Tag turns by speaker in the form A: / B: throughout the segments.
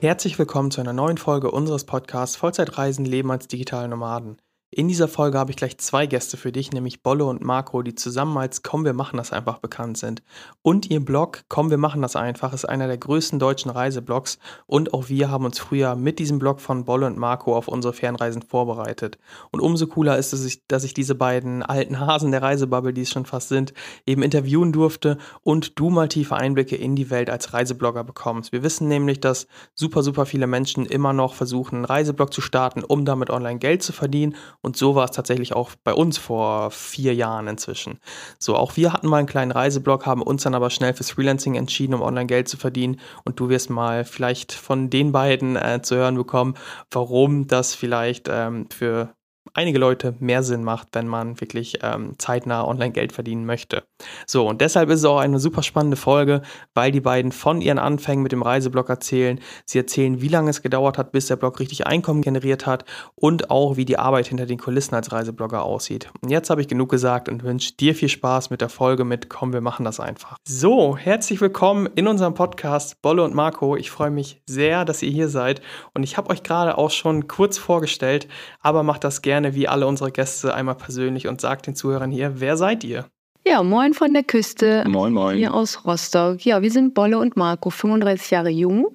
A: Herzlich willkommen zu einer neuen Folge unseres Podcasts Vollzeitreisen Leben als digitale Nomaden. In dieser Folge habe ich gleich zwei Gäste für dich, nämlich Bolle und Marco, die zusammen als Komm, wir machen das einfach bekannt sind. Und ihr Blog Komm, wir machen das einfach ist einer der größten deutschen Reiseblogs und auch wir haben uns früher mit diesem Blog von Bolle und Marco auf unsere Fernreisen vorbereitet. Und umso cooler ist es, dass ich diese beiden alten Hasen der Reisebubble, die es schon fast sind, eben interviewen durfte und du mal tiefe Einblicke in die Welt als Reiseblogger bekommst. Wir wissen nämlich, dass super, super viele Menschen immer noch versuchen, einen Reiseblog zu starten, um damit online Geld zu verdienen so war es tatsächlich auch bei uns vor vier Jahren inzwischen. So, auch wir hatten mal einen kleinen Reiseblog, haben uns dann aber schnell fürs Freelancing entschieden, um online Geld zu verdienen. Und du wirst mal vielleicht von den beiden äh, zu hören bekommen, warum das vielleicht ähm, für einige Leute mehr Sinn macht, wenn man wirklich ähm, zeitnah online Geld verdienen möchte. So, und deshalb ist es auch eine super spannende Folge, weil die beiden von ihren Anfängen mit dem Reiseblog erzählen. Sie erzählen, wie lange es gedauert hat, bis der Blog richtig Einkommen generiert hat und auch, wie die Arbeit hinter den Kulissen als Reiseblogger aussieht. Und jetzt habe ich genug gesagt und wünsche dir viel Spaß mit der Folge mit Komm, wir machen das einfach. So, herzlich willkommen in unserem Podcast Bolle und Marco. Ich freue mich sehr, dass ihr hier seid und ich habe euch gerade auch schon kurz vorgestellt, aber macht das gerne gerne wie alle unsere Gäste einmal persönlich und sagt den Zuhörern hier, wer seid ihr?
B: Ja, moin von der Küste.
C: Moin, moin.
B: Hier aus Rostock. Ja, wir sind Bolle und Marco, 35 Jahre jung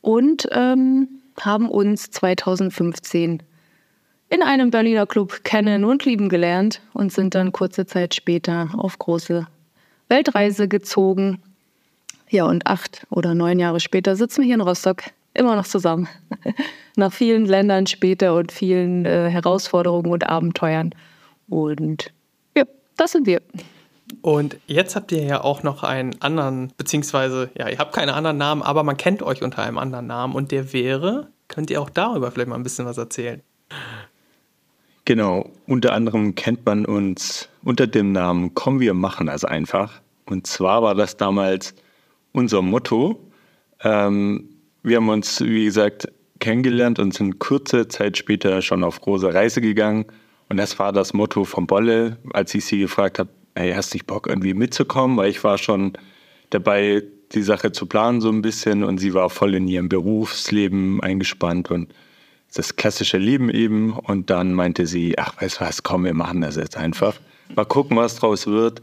B: und ähm, haben uns 2015 in einem Berliner Club kennen und lieben gelernt und sind dann kurze Zeit später auf große Weltreise gezogen. Ja, und acht oder neun Jahre später sitzen wir hier in Rostock immer noch zusammen. Nach vielen Ländern später und vielen äh, Herausforderungen und Abenteuern. Und ja, das sind wir.
A: Und jetzt habt ihr ja auch noch einen anderen, beziehungsweise, ja, ihr habt keine anderen Namen, aber man kennt euch unter einem anderen Namen und der wäre, könnt ihr auch darüber vielleicht mal ein bisschen was erzählen?
C: Genau, unter anderem kennt man uns unter dem Namen Komm, wir machen das einfach. Und zwar war das damals unser Motto. Ähm, wir haben uns, wie gesagt, kennengelernt und sind kurze Zeit später schon auf große Reise gegangen. Und das war das Motto von Bolle, als ich sie gefragt habe, hey, hast du nicht Bock irgendwie mitzukommen? Weil ich war schon dabei, die Sache zu planen so ein bisschen und sie war voll in ihrem Berufsleben eingespannt und das klassische Leben eben. Und dann meinte sie, ach, weißt du was, komm, wir machen das jetzt einfach. Mal gucken, was draus wird.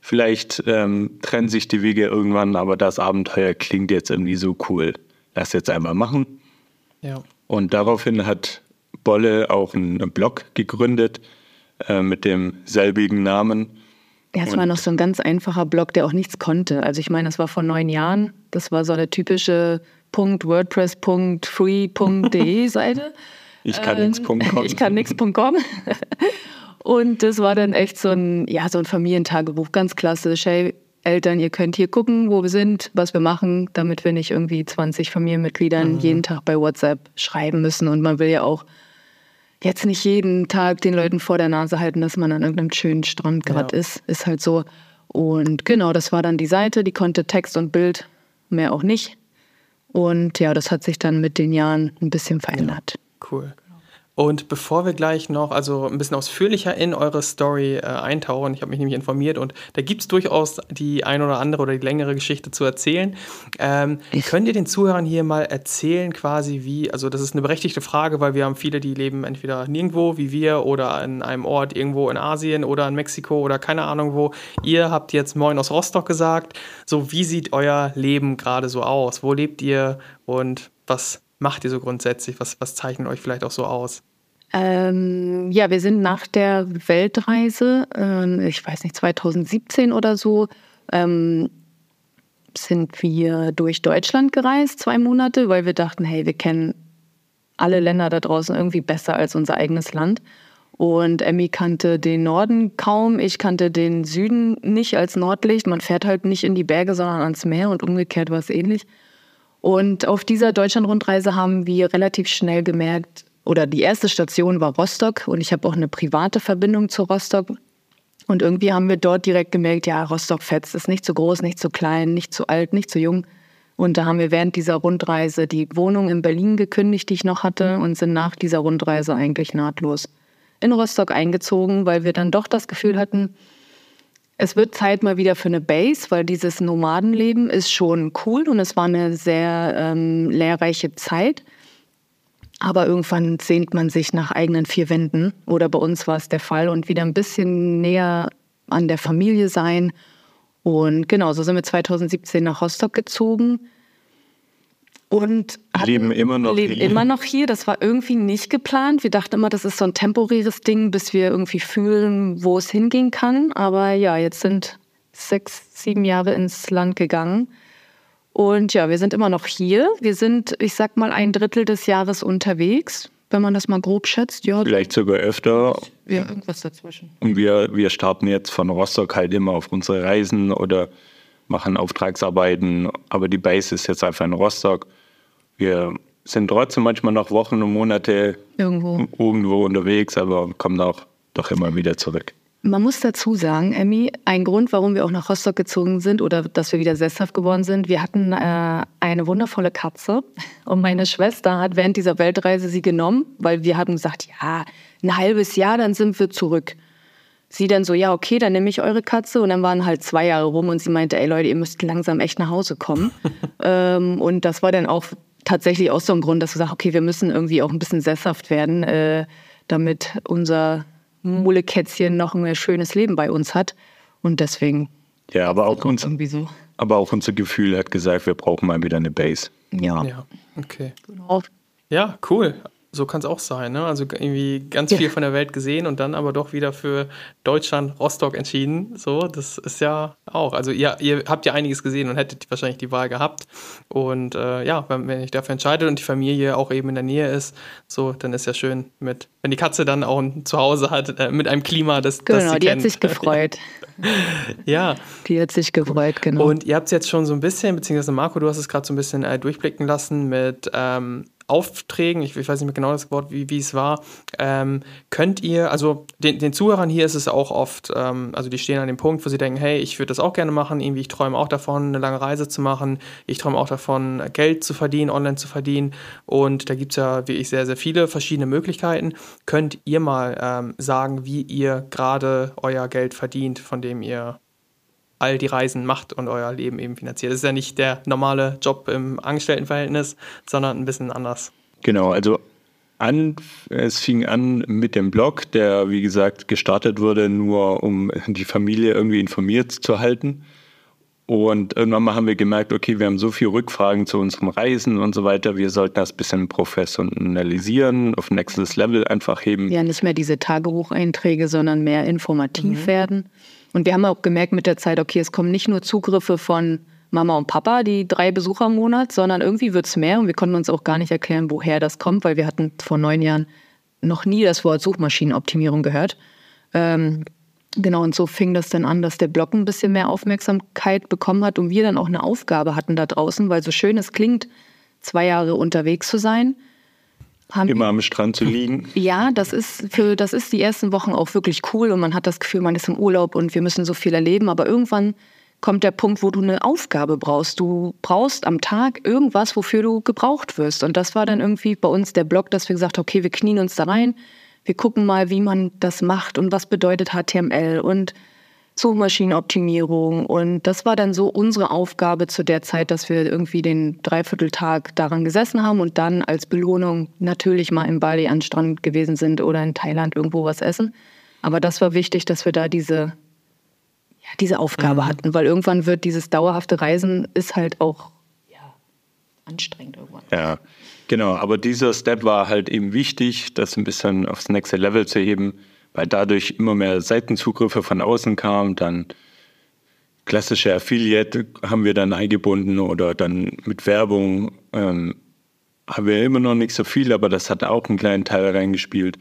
C: Vielleicht ähm, trennen sich die Wege irgendwann, aber das Abenteuer klingt jetzt irgendwie so cool lass jetzt einmal machen. Ja. Und daraufhin hat Bolle auch einen Blog gegründet äh, mit demselbigen Namen.
B: Ja, es war noch so ein ganz einfacher Blog, der auch nichts konnte. Also ich meine, das war vor neun Jahren. Das war so eine typische .wordpress.free.de Seite.
C: Ich kann ähm, nix.com.
B: Ich kann nix.com. Und das war dann echt so ein, ja, so ein Familientagebuch, ganz klassisch. Hey, Eltern, ihr könnt hier gucken, wo wir sind, was wir machen, damit wir nicht irgendwie 20 Familienmitgliedern mhm. jeden Tag bei WhatsApp schreiben müssen. Und man will ja auch jetzt nicht jeden Tag den Leuten vor der Nase halten, dass man an irgendeinem schönen Strand gerade ja. ist. Ist halt so. Und genau, das war dann die Seite, die konnte Text und Bild, mehr auch nicht. Und ja, das hat sich dann mit den Jahren ein bisschen verändert.
A: Ja, cool. Und bevor wir gleich noch also ein bisschen ausführlicher in eure Story äh, eintauchen, ich habe mich nämlich informiert und da gibt es durchaus die ein oder andere oder die längere Geschichte zu erzählen. Ähm, könnt ihr den Zuhörern hier mal erzählen, quasi wie, also das ist eine berechtigte Frage, weil wir haben viele, die leben entweder nirgendwo wie wir oder an einem Ort irgendwo in Asien oder in Mexiko oder keine Ahnung wo. Ihr habt jetzt Moin aus Rostock gesagt. So, wie sieht euer Leben gerade so aus? Wo lebt ihr und was macht ihr so grundsätzlich? Was, was zeichnet euch vielleicht auch so aus?
B: Ähm, ja, wir sind nach der Weltreise, äh, ich weiß nicht, 2017 oder so, ähm, sind wir durch Deutschland gereist, zwei Monate, weil wir dachten, hey, wir kennen alle Länder da draußen irgendwie besser als unser eigenes Land. Und Emmy kannte den Norden kaum, ich kannte den Süden nicht als Nordlicht. Man fährt halt nicht in die Berge, sondern ans Meer und umgekehrt war es ähnlich. Und auf dieser Deutschland-Rundreise haben wir relativ schnell gemerkt, oder die erste Station war Rostock und ich habe auch eine private Verbindung zu Rostock. Und irgendwie haben wir dort direkt gemerkt, ja, Rostock fetzt, ist nicht zu groß, nicht zu klein, nicht zu alt, nicht zu jung. Und da haben wir während dieser Rundreise die Wohnung in Berlin gekündigt, die ich noch hatte, und sind nach dieser Rundreise eigentlich nahtlos in Rostock eingezogen, weil wir dann doch das Gefühl hatten, es wird Zeit mal wieder für eine Base, weil dieses Nomadenleben ist schon cool und es war eine sehr ähm, lehrreiche Zeit. Aber irgendwann sehnt man sich nach eigenen vier Wänden. Oder bei uns war es der Fall. Und wieder ein bisschen näher an der Familie sein. Und genau, so sind wir 2017 nach Rostock gezogen. Und
C: leben immer noch
B: leben immer noch hier. Das war irgendwie nicht geplant. Wir dachten immer, das ist so ein temporäres Ding, bis wir irgendwie fühlen, wo es hingehen kann. Aber ja, jetzt sind sechs, sieben Jahre ins Land gegangen. Und ja, wir sind immer noch hier. Wir sind, ich sag mal, ein Drittel des Jahres unterwegs, wenn man das mal grob schätzt. Ja,
C: Vielleicht sogar öfter.
B: ja irgendwas dazwischen.
C: Und wir, wir starten jetzt von Rostock halt immer auf unsere Reisen oder machen Auftragsarbeiten. Aber die Base ist jetzt einfach in Rostock. Wir sind trotzdem manchmal noch Wochen und Monate
B: Irgendwo.
C: irgendwo unterwegs, aber kommen auch doch immer wieder zurück.
B: Man muss dazu sagen, Emmy, ein Grund, warum wir auch nach Rostock gezogen sind oder dass wir wieder sesshaft geworden sind, wir hatten äh, eine wundervolle Katze und meine Schwester hat während dieser Weltreise sie genommen, weil wir haben gesagt, ja, ein halbes Jahr, dann sind wir zurück. Sie dann so, ja, okay, dann nehme ich eure Katze. Und dann waren halt zwei Jahre rum und sie meinte, ey Leute, ihr müsst langsam echt nach Hause kommen. ähm, und das war dann auch tatsächlich auch so ein Grund, dass wir sagen, okay, wir müssen irgendwie auch ein bisschen sesshaft werden, äh, damit unser Mulekätzchen noch ein schönes Leben bei uns hat. Und deswegen
C: Ja, aber auch, uns,
B: irgendwie so.
C: aber auch unser Gefühl hat gesagt, wir brauchen mal wieder eine Base.
B: Ja,
A: Ja, okay.
B: genau.
A: Ja, cool. So kann es auch sein. Ne? Also irgendwie ganz
B: Ja.
A: viel von der Welt gesehen und dann aber doch wieder für Deutschland Rostock entschieden. So, das ist ja auch. Also ihr, ihr habt ja einiges gesehen und hättet wahrscheinlich die Wahl gehabt. Und äh, ja, wenn, wenn ich dafür entscheidet und die Familie auch eben in der Nähe ist, so, dann ist ja schön mit, wenn die Katze dann auch ein Zuhause hat, äh, mit einem Klima, das, das
B: Genau,
A: sie
B: die hat
A: kennt.
B: sich gefreut.
A: ja.
B: Die hat sich gefreut, genau.
A: Und ihr habt es jetzt schon so ein bisschen, beziehungsweise Marco, du hast es gerade so ein bisschen äh, durchblicken lassen mit ähm, Aufträgen, ich, ich weiß nicht mehr genau das Wort, wie, wie es war. Ähm, könnt ihr, also den, den Zuhörern hier ist es auch oft, ähm, also die stehen an dem Punkt, wo sie denken, hey, ich würde das auch gerne machen, irgendwie, ich träume auch davon, eine lange Reise zu machen, ich träume auch davon, Geld zu verdienen, online zu verdienen. Und da gibt es ja wirklich sehr, sehr viele verschiedene Möglichkeiten. Könnt ihr mal ähm, sagen, wie ihr gerade euer Geld verdient, von dem ihr all die Reisen macht und euer Leben eben finanziert. Das ist ja nicht der normale Job im Angestelltenverhältnis, sondern ein bisschen anders.
C: Genau, also an, es fing an mit dem Blog, der wie gesagt gestartet wurde, nur um die Familie irgendwie informiert zu halten. Und irgendwann mal haben wir gemerkt, okay, wir haben so viele Rückfragen zu unseren Reisen und so weiter, wir sollten das ein bisschen professionalisieren, auf nächstes Level einfach heben.
B: ja, nicht mehr diese Tagebucheinträge, sondern mehr informativ werden. Und wir haben auch gemerkt mit der Zeit, okay, es kommen nicht nur Zugriffe von Mama und Papa, die drei Besucher im Monat, sondern irgendwie wird es mehr. Und wir konnten uns auch gar nicht erklären, woher das kommt, weil wir hatten vor neun Jahren noch nie das Wort Suchmaschinenoptimierung gehört. Ähm, genau, und so fing das dann an, dass der Blog ein bisschen mehr Aufmerksamkeit bekommen hat und wir dann auch eine Aufgabe hatten da draußen, weil so schön es klingt, zwei Jahre unterwegs zu sein. Haben
C: Immer am Strand zu liegen.
B: ja, das ist für das ist die ersten Wochen auch wirklich cool und man hat das Gefühl, man ist im Urlaub und wir müssen so viel erleben, aber irgendwann kommt der Punkt, wo du eine Aufgabe brauchst. Du brauchst am Tag irgendwas, wofür du gebraucht wirst und das war dann irgendwie bei uns der Blog, dass wir gesagt haben, okay, wir knien uns da rein, wir gucken mal, wie man das macht und was bedeutet HTML und Suchmaschinenoptimierung. Und das war dann so unsere Aufgabe zu der Zeit, dass wir irgendwie den Dreivierteltag daran gesessen haben und dann als Belohnung natürlich mal in Bali an Strand gewesen sind oder in Thailand irgendwo was essen. Aber das war wichtig, dass wir da diese, ja, diese Aufgabe hatten, weil irgendwann wird dieses dauerhafte Reisen ist halt auch ja, anstrengend irgendwann.
C: Ja, genau. Aber dieser Step war halt eben wichtig, das ein bisschen aufs nächste Level zu heben, weil dadurch immer mehr Seitenzugriffe von außen kamen. Dann klassische Affiliate haben wir dann eingebunden oder dann mit Werbung. Ähm, haben wir immer noch nicht so viel, aber das hat auch einen kleinen Teil reingespielt.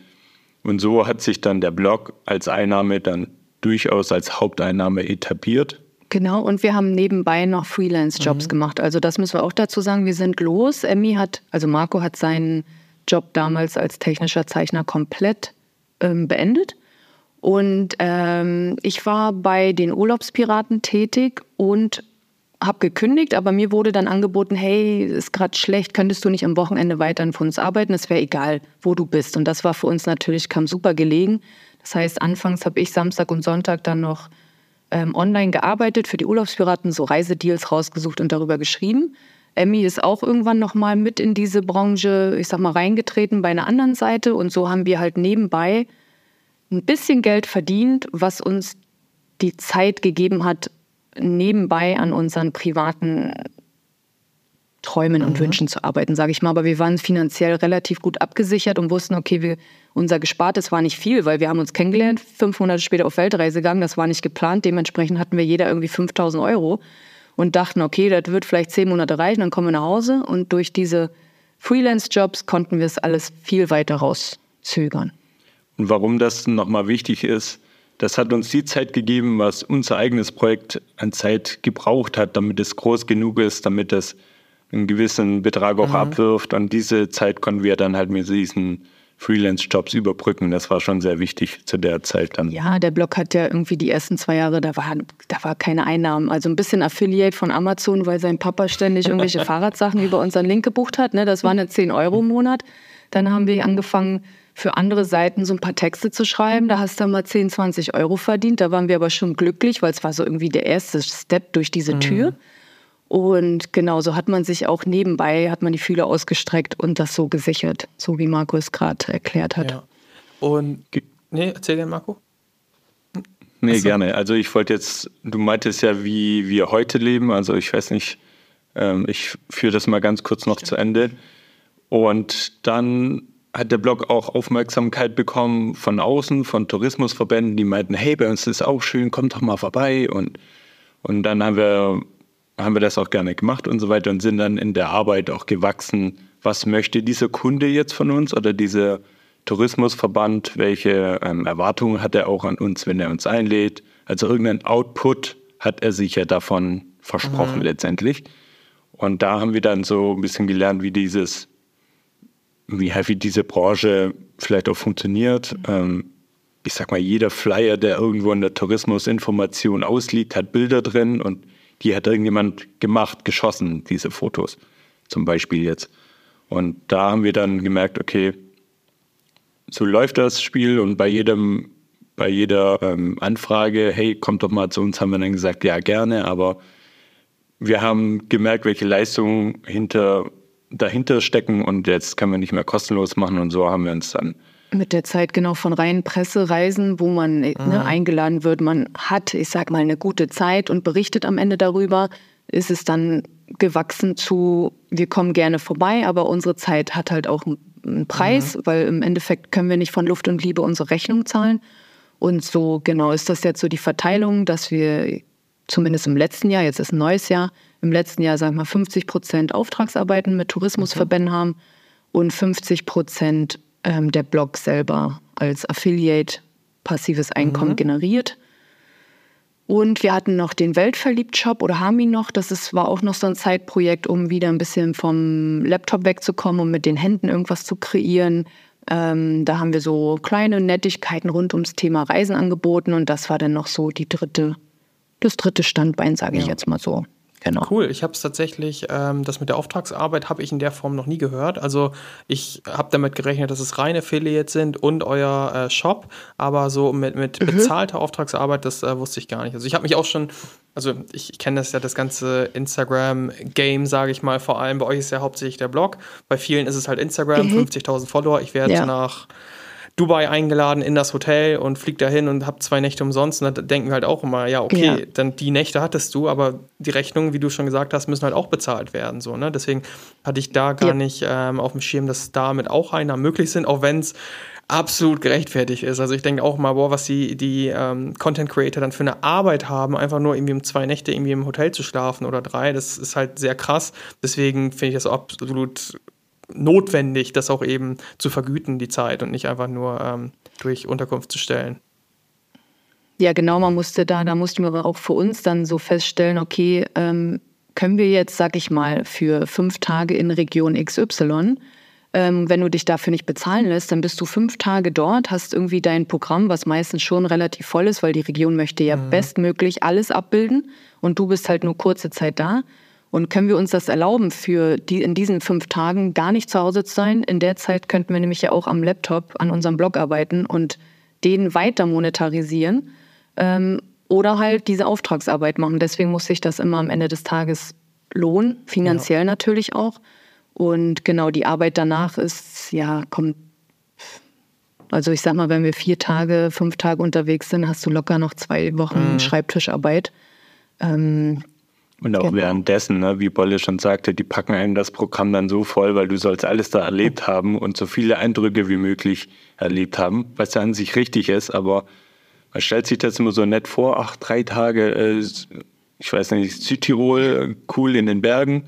C: Und so hat sich dann der Blog als Einnahme dann durchaus als Haupteinnahme etabliert.
B: Genau, und wir haben nebenbei noch Freelance-Jobs mhm. gemacht. Also das müssen wir auch dazu sagen, wir sind los. Emmy hat, also Marco hat seinen Job damals als technischer Zeichner komplett ähm, beendet. Und ähm, ich war bei den Urlaubspiraten tätig und habe gekündigt, aber mir wurde dann angeboten, hey, ist gerade schlecht, könntest du nicht am Wochenende weiterhin für uns arbeiten? Es wäre egal, wo du bist. Und das war für uns natürlich, kam super gelegen. Das heißt, anfangs habe ich Samstag und Sonntag dann noch ähm, online gearbeitet, für die Urlaubspiraten so Reisedeals rausgesucht und darüber geschrieben. Emmy ist auch irgendwann noch mal mit in diese Branche, ich sag mal, reingetreten bei einer anderen Seite. Und so haben wir halt nebenbei ein bisschen Geld verdient, was uns die Zeit gegeben hat, nebenbei an unseren privaten Träumen und mhm. Wünschen zu arbeiten, sage ich mal. Aber wir waren finanziell relativ gut abgesichert und wussten, okay, wir, unser Gespartes war nicht viel, weil wir haben uns kennengelernt, fünf Monate später auf Weltreise gegangen, das war nicht geplant. Dementsprechend hatten wir jeder irgendwie 5000 Euro und dachten, okay, das wird vielleicht zehn Monate reichen, dann kommen wir nach Hause. Und durch diese Freelance-Jobs konnten wir es alles viel weiter rauszögern.
C: Und warum das nochmal wichtig ist, das hat uns die Zeit gegeben, was unser eigenes Projekt an Zeit gebraucht hat, damit es groß genug ist, damit es einen gewissen Betrag auch mhm. abwirft. Und diese Zeit konnten wir dann halt mit diesen Freelance-Jobs überbrücken. Das war schon sehr wichtig zu der Zeit dann.
B: Ja, der Blog hat ja irgendwie die ersten zwei Jahre, da war, da war keine Einnahmen. Also ein bisschen Affiliate von Amazon, weil sein Papa ständig irgendwelche Fahrradsachen über unseren Link gebucht hat. Ne? Das waren eine 10 Euro im Monat. Dann haben wir angefangen, für andere Seiten so ein paar Texte zu schreiben. Da hast du mal 10, 20 Euro verdient. Da waren wir aber schon glücklich, weil es war so irgendwie der erste Step durch diese mhm. Und genau so hat man sich auch nebenbei, hat man die Fühler ausgestreckt und das so gesichert, so wie Marco es gerade erklärt hat. Ja.
A: Und, nee, erzähl gerne, Marco.
C: Nee, Achso. gerne. Also ich wollte jetzt, du meintest ja, wie wir heute leben. Also ich weiß nicht, ähm, ich führe das mal ganz kurz noch Stimmt. zu Ende. Und dann hat der Blog auch Aufmerksamkeit bekommen von außen, von Tourismusverbänden, die meinten, hey, bei uns ist es auch schön, kommt doch mal vorbei. Und, und dann haben wir, haben wir das auch gerne gemacht und so weiter und sind dann in der Arbeit auch gewachsen. Was möchte dieser Kunde jetzt von uns oder dieser Tourismusverband? Welche ähm, Erwartungen hat er auch an uns, wenn er uns einlädt? Also irgendein Output hat er sich ja davon versprochen mhm. letztendlich. Und da haben wir dann so ein bisschen gelernt, wie dieses wie heavy diese Branche vielleicht auch funktioniert. Ähm, ich sag mal, jeder Flyer, der irgendwo in der Tourismusinformation ausliegt, hat Bilder drin und die hat irgendjemand gemacht, geschossen, diese Fotos zum Beispiel jetzt. Und da haben wir dann gemerkt, okay, so läuft das Spiel und bei jedem, bei jeder ähm, Anfrage, hey, kommt doch mal zu uns, haben wir dann gesagt, ja, gerne, aber wir haben gemerkt, welche Leistungen hinter dahinter stecken und jetzt können wir nicht mehr kostenlos machen und so haben wir uns dann
B: mit der Zeit genau von reinen Pressereisen, wo man ne, mhm. eingeladen wird, man hat, ich sag mal, eine gute Zeit und berichtet am Ende darüber, ist es dann gewachsen zu, wir kommen gerne vorbei, aber unsere Zeit hat halt auch einen Preis, mhm. weil im Endeffekt können wir nicht von Luft und Liebe unsere Rechnung zahlen. Und so genau ist das jetzt so die Verteilung, dass wir zumindest im letzten Jahr, jetzt ist ein neues Jahr, im letzten Jahr, sagen wir mal, 50 Prozent Auftragsarbeiten mit Tourismusverbänden haben und 50 Prozent ähm, der Blog selber als Affiliate passives Einkommen mhm. generiert. Und wir hatten noch den Weltverliebt-Shop oder haben ihn noch. Das ist, war auch noch so ein Zeitprojekt, um wieder ein bisschen vom Laptop wegzukommen, um mit den Händen irgendwas zu kreieren. Ähm, da haben wir so kleine Nettigkeiten rund ums Thema Reisen angeboten und das war dann noch so die dritte, das dritte Standbein, sage ich ja. jetzt mal so.
A: Genau. Cool, ich habe es tatsächlich, ähm, das mit der Auftragsarbeit habe ich in der Form noch nie gehört. Also ich habe damit gerechnet, dass es reine Affiliates sind und euer äh, Shop, aber so mit, mit mhm. bezahlter Auftragsarbeit, das äh, wusste ich gar nicht. Also ich habe mich auch schon, also ich, ich kenne das ja, das ganze Instagram-Game, sage ich mal, vor allem bei euch ist ja hauptsächlich der Blog. Bei vielen ist es halt Instagram, mhm. 50.000 Follower. Ich werde ja. nach Dubai eingeladen in das Hotel und fliegt dahin und hab zwei Nächte umsonst. Und da denken wir halt auch immer, ja, okay, ja. dann die Nächte hattest du, aber die Rechnungen, wie du schon gesagt hast, müssen halt auch bezahlt werden. So, ne? Deswegen hatte ich da gar ja. nicht ähm, auf dem Schirm, dass damit auch Einnahmen möglich sind, auch wenn es absolut gerechtfertigt ist. Also ich denke auch mal, boah, was die, die ähm, Content Creator dann für eine Arbeit haben, einfach nur irgendwie um zwei Nächte irgendwie im Hotel zu schlafen oder drei, das ist halt sehr krass. Deswegen finde ich das absolut notwendig, das auch eben zu vergüten, die Zeit und nicht einfach nur ähm, durch Unterkunft zu stellen.
B: Ja, genau, man musste da, da mussten wir auch für uns dann so feststellen, okay, ähm, können wir jetzt, sag ich mal, für fünf Tage in Region XY, ähm, wenn du dich dafür nicht bezahlen lässt, dann bist du fünf Tage dort, hast irgendwie dein Programm, was meistens schon relativ voll ist, weil die Region möchte ja mhm. bestmöglich alles abbilden und du bist halt nur kurze Zeit da. Und können wir uns das erlauben, für die in diesen fünf Tagen gar nicht zu Hause zu sein? In der Zeit könnten wir nämlich ja auch am Laptop an unserem Blog arbeiten und den weiter monetarisieren ähm, oder halt diese Auftragsarbeit machen. Deswegen muss sich das immer am Ende des Tages lohnen, finanziell ja. natürlich auch. Und genau die Arbeit danach ist, ja, kommt. Also ich sag mal, wenn wir vier Tage, fünf Tage unterwegs sind, hast du locker noch zwei Wochen mhm. Schreibtischarbeit. Ähm,
C: und auch genau. währenddessen, ne, wie Bolle schon sagte, die packen einem das Programm dann so voll, weil du sollst alles da erlebt haben und so viele Eindrücke wie möglich erlebt haben, was ja an sich richtig ist, aber man stellt sich das immer so nett vor, ach, drei Tage, äh, ich weiß nicht, Südtirol, cool in den Bergen,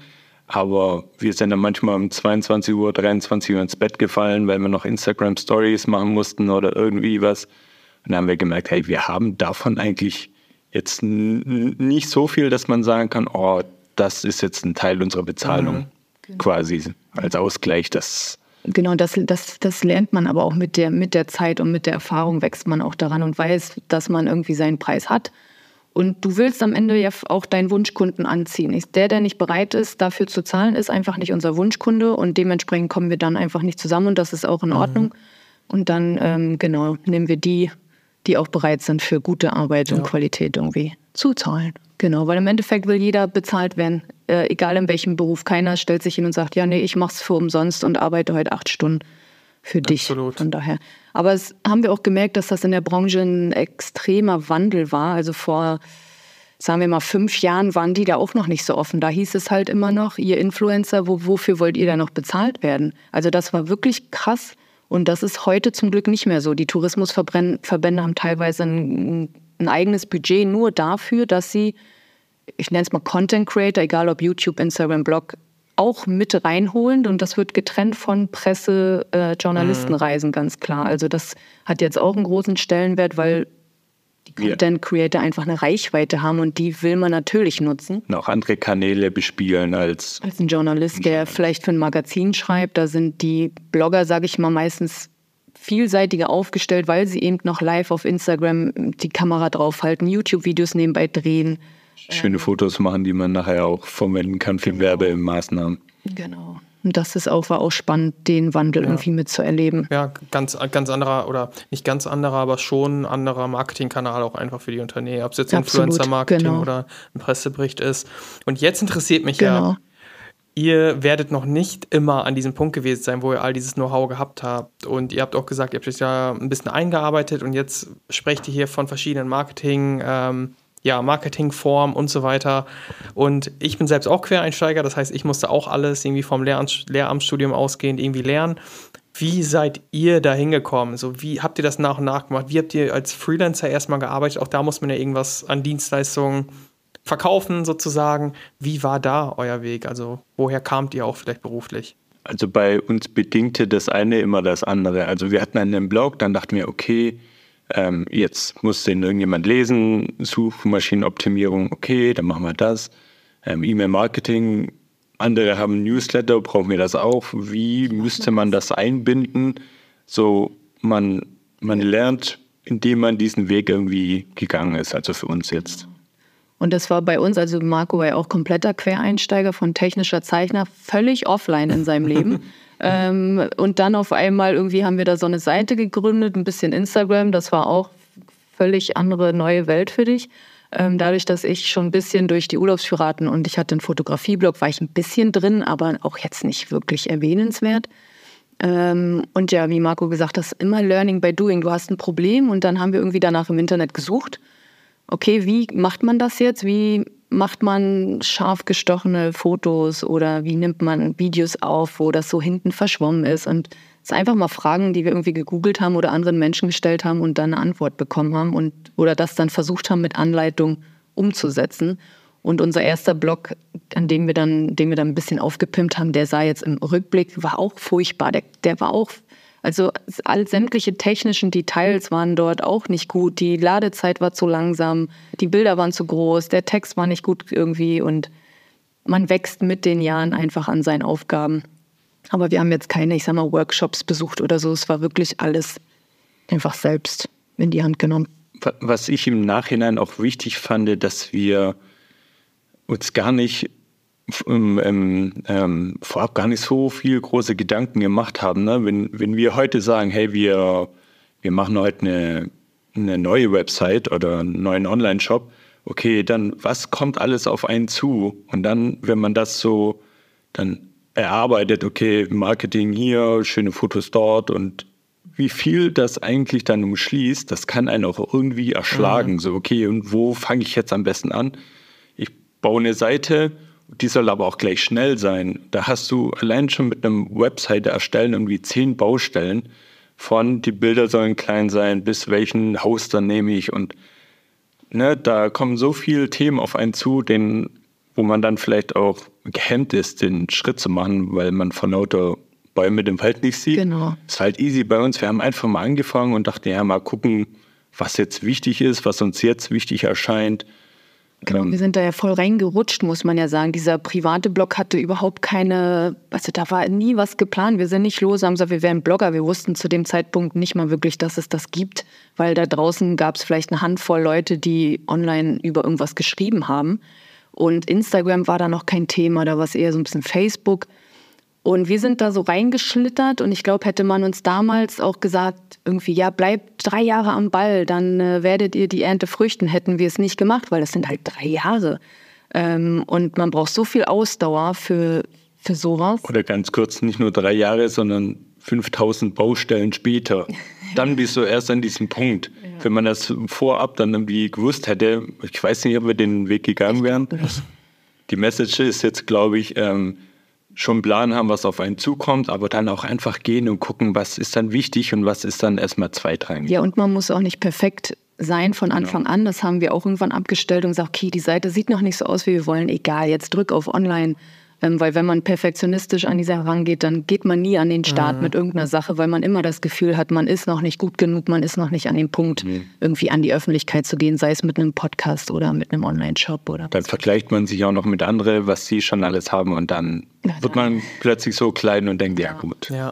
C: aber wir sind dann manchmal um 22 Uhr, 23 Uhr ins Bett gefallen, weil wir noch Instagram Stories machen mussten oder irgendwie was. Und dann haben wir gemerkt, hey, wir haben davon eigentlich jetzt nicht so viel, dass man sagen kann, oh, das ist jetzt ein Teil unserer Bezahlung mhm. genau. quasi als Ausgleich. Das
B: Genau, das, das, das lernt man aber auch mit der, mit der Zeit und mit der Erfahrung wächst man auch daran und weiß, dass man irgendwie seinen Preis hat. Und du willst am Ende ja auch deinen Wunschkunden anziehen. Der, der nicht bereit ist, dafür zu zahlen, ist einfach nicht unser Wunschkunde und dementsprechend kommen wir dann einfach nicht zusammen und das ist auch in mhm. Ordnung. Mhm. Und dann, ähm, genau, nehmen wir die, die auch bereit sind, für gute Arbeit ja. und Qualität irgendwie zu zahlen. Genau, weil im Endeffekt will jeder bezahlt werden, äh, egal in welchem Beruf. Keiner stellt sich hin und sagt, ja, nee, ich mach's für umsonst und arbeite heute acht Stunden für dich. Absolut. Von daher. Aber es haben wir auch gemerkt, dass das in der Branche ein extremer Wandel war. Also vor, sagen wir mal, fünf Jahren waren die da auch noch nicht so offen. Da hieß es halt immer noch, ihr Influencer, wo, wofür wollt ihr da noch bezahlt werden? Also das war wirklich krass. Und das ist heute zum Glück nicht mehr so. Die Tourismusverbände haben teilweise ein, ein eigenes Budget nur dafür, dass sie, ich nenne es mal Content Creator, egal ob YouTube, Instagram, Blog, auch mit reinholen. Und das wird getrennt von Presse, äh, Journalistenreisen, mhm. ganz klar. Also das hat jetzt auch einen großen Stellenwert, weil die Content Creator einfach eine Reichweite haben und die will man natürlich nutzen.
C: Und auch andere Kanäle bespielen als.
B: Als ein Journalist, der vielleicht für ein Magazin schreibt. Da sind die Blogger, sage ich mal, meistens vielseitiger aufgestellt, weil sie eben noch live auf Instagram die Kamera draufhalten, YouTube-Videos nebenbei drehen.
C: Schöne ähm, Fotos machen, die man nachher auch verwenden kann für genau. Werbemaßnahmen.
B: Genau. Und das ist auch, war auch spannend, den Wandel ja. irgendwie mitzuerleben.
A: Ja, ganz, ganz anderer oder nicht ganz anderer, aber schon ein anderer Marketingkanal auch einfach für die Unternehmen. Ob es jetzt Influencer-Marketing genau. oder ein Pressebericht ist. Und jetzt interessiert mich genau. ja, ihr werdet noch nicht immer an diesem Punkt gewesen sein, wo ihr all dieses Know-how gehabt habt. Und ihr habt auch gesagt, ihr habt euch ja ein bisschen eingearbeitet und jetzt sprecht ihr hier von verschiedenen Marketing- ähm, ja, Marketingform und so weiter. Und ich bin selbst auch Quereinsteiger, das heißt, ich musste auch alles irgendwie vom Lehramtsstudium ausgehend irgendwie lernen. Wie seid ihr da hingekommen? So, wie habt ihr das nach und nach gemacht? Wie habt ihr als Freelancer erstmal gearbeitet? Auch da muss man ja irgendwas an Dienstleistungen verkaufen, sozusagen. Wie war da euer Weg? Also, woher kamt ihr auch vielleicht beruflich?
C: Also, bei uns bedingte das eine immer das andere. Also, wir hatten einen Blog, dann dachten wir, okay, ähm, jetzt muss den irgendjemand lesen, Suchmaschinenoptimierung, okay, dann machen wir das. Ähm, E-Mail-Marketing, andere haben Newsletter, brauchen wir das auch. Wie müsste man das einbinden? So, man, man lernt, indem man diesen Weg irgendwie gegangen ist, also für uns jetzt.
B: Und das war bei uns, also Marco war ja auch kompletter Quereinsteiger von technischer Zeichner, völlig offline in seinem Leben. Ähm, und dann auf einmal irgendwie haben wir da so eine Seite gegründet, ein bisschen Instagram. Das war auch völlig andere neue Welt für dich. Ähm, dadurch, dass ich schon ein bisschen durch die Urlaubspiraten und ich hatte einen Fotografieblog, war ich ein bisschen drin, aber auch jetzt nicht wirklich erwähnenswert. Ähm, und ja, wie Marco gesagt hat, immer Learning by Doing. Du hast ein Problem und dann haben wir irgendwie danach im Internet gesucht. Okay, wie macht man das jetzt? Wie macht man scharf gestochene Fotos oder wie nimmt man Videos auf, wo das so hinten verschwommen ist? Und es einfach mal Fragen, die wir irgendwie gegoogelt haben oder anderen Menschen gestellt haben und dann eine Antwort bekommen haben und oder das dann versucht haben mit Anleitung umzusetzen. Und unser erster Blog, an dem wir dann, den wir dann ein bisschen aufgepimpt haben, der sah jetzt im Rückblick, war auch furchtbar. Der, der war auch, also all sämtliche technischen Details waren dort auch nicht gut. Die Ladezeit war zu langsam, die Bilder waren zu groß, der Text war nicht gut irgendwie und man wächst mit den Jahren einfach an seinen Aufgaben. Aber wir haben jetzt keine, ich sag mal, Workshops besucht oder so. Es war wirklich alles einfach selbst in die Hand genommen.
C: Was ich im Nachhinein auch wichtig fand, dass wir uns gar nicht ähm, ähm, vorab gar nicht so viel große Gedanken gemacht haben. Ne? Wenn, wenn wir heute sagen, hey, wir, wir machen heute eine, eine neue Website oder einen neuen Online-Shop, okay, dann was kommt alles auf einen zu? Und dann, wenn man das so dann erarbeitet, okay, Marketing hier, schöne Fotos dort und wie viel das eigentlich dann umschließt, das kann einen auch irgendwie erschlagen. Mhm. So, okay, und wo fange ich jetzt am besten an? baue eine Seite, die soll aber auch gleich schnell sein. Da hast du allein schon mit einem Webseite erstellen irgendwie zehn Baustellen von die Bilder sollen klein sein, bis welchen Hoster nehme ich und ne, da kommen so viele Themen auf einen zu, den, wo man dann vielleicht auch gehemmt ist, den Schritt zu machen, weil man von lauter Bäume den Wald nicht sieht.
B: Genau.
C: Ist halt easy bei uns. Wir haben einfach mal angefangen und dachten, ja, mal gucken, was jetzt wichtig ist, was uns jetzt wichtig erscheint.
B: Genau, wir sind da ja voll reingerutscht, muss man ja sagen. Dieser private Blog hatte überhaupt keine, also da war nie was geplant. Wir sind nicht los, haben gesagt, wir wären Blogger. Wir wussten zu dem Zeitpunkt nicht mal wirklich, dass es das gibt, weil da draußen gab es vielleicht eine Handvoll Leute, die online über irgendwas geschrieben haben. Und Instagram war da noch kein Thema, da war es eher so ein bisschen Facebook. Und wir sind da so reingeschlittert und ich glaube, hätte man uns damals auch gesagt, irgendwie, ja, bleibt drei Jahre am Ball, dann äh, werdet ihr die Ernte früchten, hätten wir es nicht gemacht, weil das sind halt drei Jahre. Ähm, und man braucht so viel Ausdauer für, für sowas.
C: Oder ganz kurz, nicht nur drei Jahre, sondern 5000 Baustellen später. Dann bist du erst an diesem Punkt. Ja. Wenn man das vorab dann irgendwie gewusst hätte, ich weiß nicht, ob wir den Weg gegangen wären. Die Message ist jetzt, glaube ich, ähm, schon einen Plan haben, was auf einen zukommt, aber dann auch einfach gehen und gucken, was ist dann wichtig und was ist dann erstmal zweitrangig.
B: Ja, und man muss auch nicht perfekt sein von Anfang genau. an. Das haben wir auch irgendwann abgestellt und gesagt, okay, die Seite sieht noch nicht so aus, wie wir wollen. Egal, jetzt drück auf Online ähm, weil wenn man perfektionistisch an die Sache rangeht, dann geht man nie an den Start mhm. mit irgendeiner Sache, weil man immer das Gefühl hat, man ist noch nicht gut genug, man ist noch nicht an dem Punkt, mhm. irgendwie an die Öffentlichkeit zu gehen, sei es mit einem Podcast oder mit einem Online-Shop oder.
C: Dann vergleicht man sich auch noch mit anderen, was sie schon alles haben und dann ja, wird man plötzlich so klein und denkt, ja, ja gut. Ja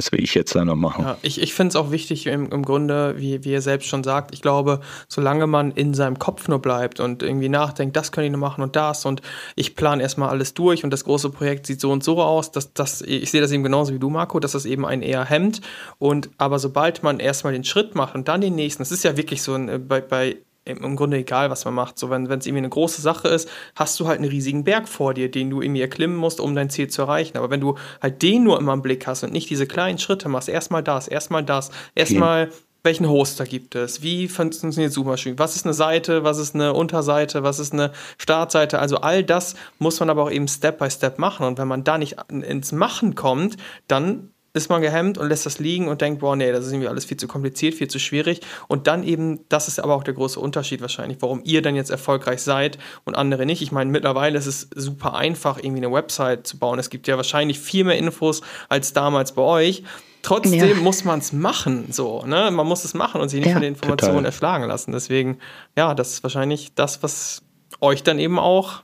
C: was will ich jetzt da noch machen? Ja,
A: ich ich finde es auch wichtig im, im Grunde, wie, wie er selbst schon sagt, ich glaube, solange man in seinem Kopf nur bleibt und irgendwie nachdenkt, das kann ich nur machen und das und ich plane erstmal alles durch und das große Projekt sieht so und so aus, dass das, ich sehe das eben genauso wie du, Marco, dass das eben einen eher hemmt. Und aber sobald man erstmal den Schritt macht und dann den nächsten, das ist ja wirklich so ein, äh, bei, bei im Grunde egal, was man macht. So, wenn es irgendwie eine große Sache ist, hast du halt einen riesigen Berg vor dir, den du irgendwie erklimmen musst, um dein Ziel zu erreichen. Aber wenn du halt den nur immer im Blick hast und nicht diese kleinen Schritte machst, erstmal das, erstmal das, erstmal okay. welchen Hoster gibt es, wie funktioniert Suchmaschinen, was ist eine Seite, was ist eine Unterseite, was ist eine Startseite, also all das muss man aber auch eben Step by Step machen. Und wenn man da nicht ins Machen kommt, dann ist man gehemmt und lässt das liegen und denkt, boah, nee, das ist irgendwie alles viel zu kompliziert, viel zu schwierig. Und dann eben, das ist aber auch der große Unterschied wahrscheinlich, warum ihr dann jetzt erfolgreich seid und andere nicht. Ich meine, mittlerweile ist es super einfach, irgendwie eine Website zu bauen. Es gibt ja wahrscheinlich viel mehr Infos als damals bei euch. Trotzdem ja. muss man es machen, so, ne? Man muss es machen und sich nicht ja, von den Informationen total. erschlagen lassen. Deswegen, ja, das ist wahrscheinlich das, was euch dann eben auch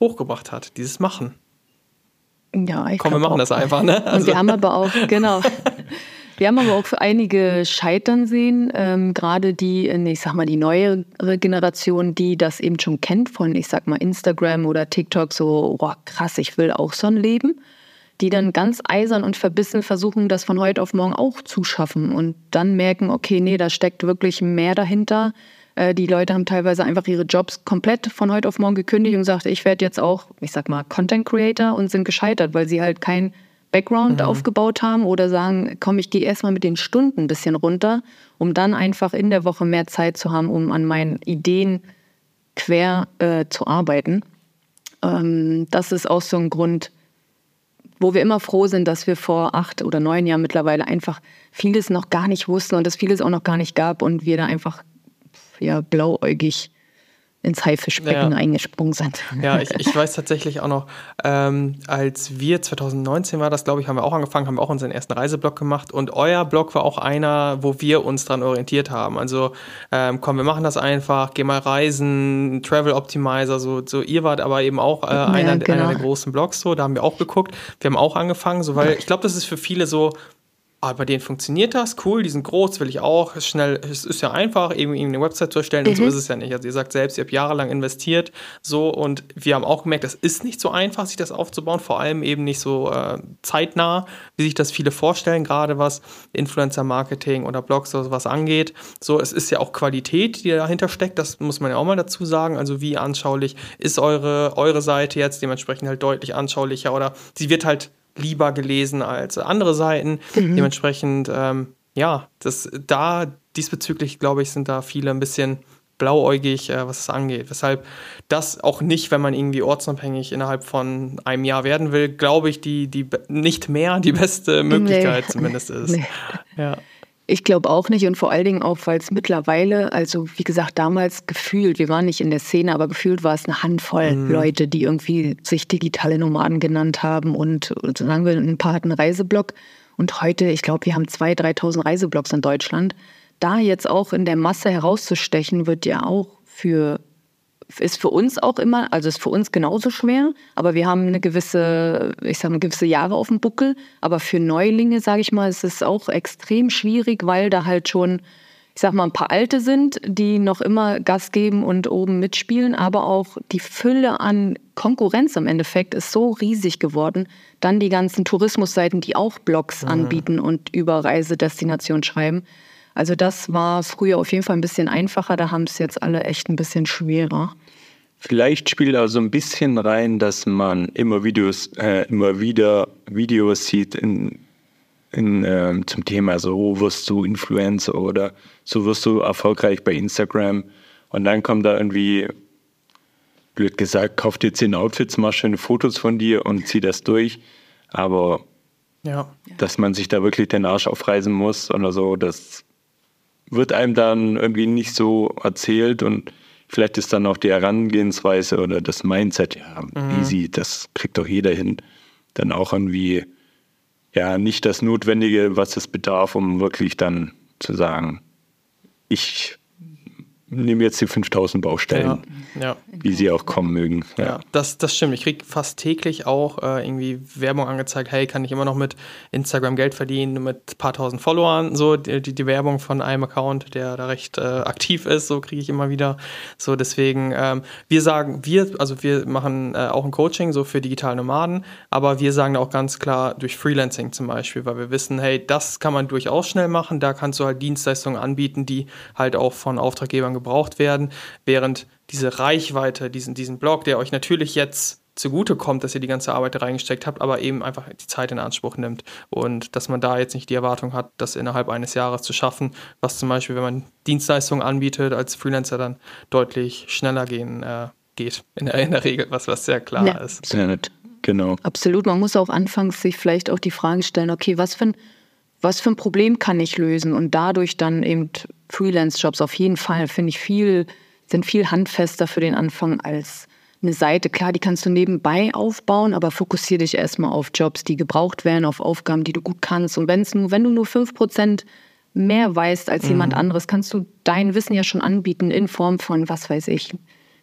A: hochgebracht hat, dieses Machen.
B: Ja, ich
A: Komm, wir machen auch. das einfach, ne?
B: Also. Und wir haben aber auch, genau. Wir haben aber auch für einige Scheitern sehen, ähm, gerade die, ich sag mal, die neuere Generation, die das eben schon kennt von, ich sag mal, Instagram oder TikTok, so, boah, krass, ich will auch so ein Leben, die dann ganz eisern und verbissen versuchen, das von heute auf morgen auch zu schaffen und dann merken, okay, nee, da steckt wirklich mehr dahinter. Äh, die Leute haben teilweise einfach ihre Jobs komplett von heute auf morgen gekündigt und sagte, ich werde jetzt auch, ich sag mal, Content Creator und sind gescheitert, weil sie halt kein Background mhm. aufgebaut haben oder sagen, komm, ich gehe erstmal mit den Stunden ein bisschen runter, um dann einfach in der Woche mehr Zeit zu haben, um an meinen Ideen quer äh, zu arbeiten. Ähm, das ist auch so ein Grund, wo wir immer froh sind, dass wir vor acht oder neun Jahren mittlerweile einfach vieles noch gar nicht wussten und es vieles auch noch gar nicht gab und wir da einfach ja blauäugig ins Haifischbecken
A: Ja.
B: eingesprungen sind.
A: Ja, ich, ich weiß tatsächlich auch noch, ähm, als wir 2019 war das, glaube ich, haben wir auch angefangen, haben wir auch unseren ersten Reiseblog gemacht und euer Blog war auch einer, wo wir uns dran orientiert haben. Also ähm, komm, wir machen das einfach, geh mal reisen, Travel Optimizer, so, so ihr wart aber eben auch äh, einer,
B: genau.
A: einer der großen Blogs, so, da haben wir auch geguckt. Wir haben auch angefangen, so, weil ich glaube, das ist für viele so, ah, bei denen funktioniert das, cool, die sind groß, will ich auch, ist schnell, es ist ja einfach, eben eine Website zu erstellen und so ist es ja nicht. Also ihr sagt selbst, ihr habt jahrelang investiert, so. Und wir haben auch gemerkt, das ist nicht so einfach, sich das aufzubauen, vor allem eben nicht so äh, zeitnah, wie sich das viele vorstellen, gerade was Influencer-Marketing oder Blogs oder sowas angeht. So, es ist ja auch Qualität, die dahinter steckt, das muss man ja auch mal dazu sagen, also wie anschaulich ist eure, eure Seite jetzt, dementsprechend halt deutlich anschaulicher oder sie wird halt lieber gelesen als andere Seiten. Dementsprechend, ähm, ja, das da diesbezüglich, glaube ich, sind da viele ein bisschen blauäugig, äh, was es angeht. Weshalb das auch nicht, wenn man irgendwie ortsunabhängig innerhalb von einem Jahr werden will, glaube ich, die, die nicht mehr die beste Möglichkeit
B: Nee.
A: zumindest ist.
B: Nee.
A: Ja.
B: Ich glaube auch nicht und vor allen Dingen auch, weil es mittlerweile, also wie gesagt, damals gefühlt, wir waren nicht in der Szene, aber gefühlt war es eine Handvoll Leute, die irgendwie sich digitale Nomaden genannt haben und, und sagen wir, ein paar hatten einen Reiseblog und heute, ich glaube, wir haben 2.000, 3.000 Reiseblogs in Deutschland. Da jetzt auch in der Masse herauszustechen, wird ja auch für ist für uns auch immer, also ist für uns genauso schwer, aber wir haben eine gewisse, ich sage mal, gewisse Jahre auf dem Buckel. Aber für Neulinge, sage ich mal, ist es auch extrem schwierig, weil da halt schon, ich sag mal, ein paar Alte sind, die noch immer Gas geben und oben mitspielen, aber auch die Fülle an Konkurrenz im Endeffekt ist so riesig geworden. Dann die ganzen Tourismusseiten, die auch Blogs anbieten und über Reisedestinationen schreiben. Also das war früher auf jeden Fall ein bisschen einfacher, da haben es jetzt alle echt ein bisschen schwerer.
C: Vielleicht spielt auch so ein bisschen rein, dass man immer Videos, äh, immer wieder Videos sieht in, in, ähm, zum Thema so oh, wirst du Influencer oder so wirst du erfolgreich bei Instagram und dann kommt da irgendwie blöd gesagt, kauf dir zehn Outfits, mach schöne Fotos von dir und zieh das durch, aber
A: Ja.
C: dass man sich da wirklich den Arsch aufreißen muss oder so, das wird einem dann irgendwie nicht so erzählt und vielleicht ist dann auch die Herangehensweise oder das Mindset, ja, easy, das kriegt doch jeder hin, dann auch irgendwie, ja, nicht das Notwendige, was es bedarf, um wirklich dann zu sagen, ich nehme jetzt die 5000 Baustellen,
A: Ja. ja.
C: wie sie auch kommen mögen.
A: Ja, das, das stimmt. Ich kriege fast täglich auch äh, irgendwie Werbung angezeigt, hey, kann ich immer noch mit Instagram Geld verdienen, mit ein paar tausend Followern, so die, die, die Werbung von einem Account, der da recht äh, aktiv ist, so kriege ich immer wieder. So, deswegen, ähm, wir sagen, wir, also wir machen äh, auch ein Coaching so für digitale Nomaden, aber wir sagen auch ganz klar durch Freelancing zum Beispiel, weil wir wissen, hey, das kann man durchaus schnell machen, da kannst du halt Dienstleistungen anbieten, die halt auch von Auftraggebern gebraucht werden, während diese Reichweite, diesen, diesen Blog, der euch natürlich jetzt zugute kommt, dass ihr die ganze Arbeit da reingesteckt habt, aber eben einfach die Zeit in Anspruch nimmt und dass man da jetzt nicht die Erwartung hat, das innerhalb eines Jahres zu schaffen, was zum Beispiel, wenn man Dienstleistungen anbietet, als Freelancer dann deutlich schneller gehen äh, geht, in der, in der Regel, was, was sehr klar
B: Ja.
A: ist.
C: Sehr nett. Genau.
B: Absolut. Man muss auch anfangs sich vielleicht auch die Frage stellen, okay, was für ein, was für ein Problem kann ich lösen? Und dadurch dann eben Freelance-Jobs auf jeden Fall, finde ich, viel, sind viel handfester für den Anfang als eine Seite. Klar, die kannst du nebenbei aufbauen, aber fokussiere dich erstmal auf Jobs, die gebraucht werden, auf Aufgaben, die du gut kannst. Und wenn's nur, wenn du nur 5% mehr weißt als jemand anderes, kannst du dein Wissen ja schon anbieten in Form von, was weiß ich,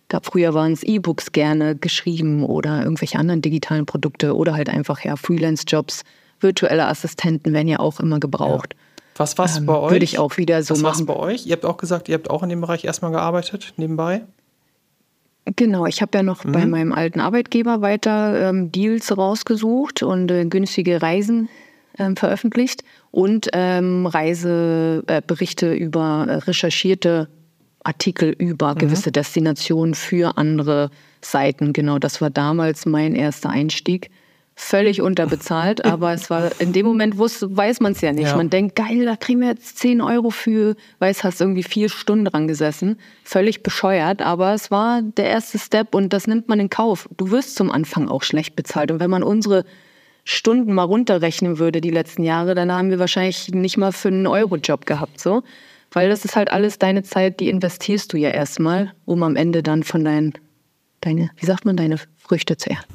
B: gab früher waren es E-Books gerne geschrieben oder irgendwelche anderen digitalen Produkte oder halt einfach ja Freelance-Jobs, virtuelle Assistenten werden ja auch immer gebraucht.
A: Was war
B: Ähm,
A: bei euch?
B: würde ich auch wieder so
A: was
B: machen.
A: bei euch? Ihr habt auch gesagt, ihr habt auch in dem Bereich erstmal gearbeitet, nebenbei.
B: Genau, ich habe ja noch bei meinem alten Arbeitgeber weiter ähm, Deals rausgesucht und äh, günstige Reisen ähm, veröffentlicht und ähm, Reiseberichte äh, über äh, recherchierte Artikel über gewisse Destinationen für andere Seiten. Genau, das war damals mein erster Einstieg. Völlig unterbezahlt, aber es war in dem Moment wusste, weiß man es ja nicht.
A: Ja.
B: Man denkt, geil, da kriegen wir jetzt 10 Euro für, weiß, hast irgendwie vier Stunden dran gesessen. Völlig bescheuert, aber es war der erste Step und das nimmt man in Kauf. Du wirst zum Anfang auch schlecht bezahlt. Und wenn man unsere Stunden mal runterrechnen würde die letzten Jahre, dann haben wir wahrscheinlich nicht mal für einen Euro-Job gehabt, so. Weil das ist halt alles deine Zeit, die investierst du ja erstmal, um am Ende dann von deinen, deine, wie sagt man, deine Früchte zu ernten.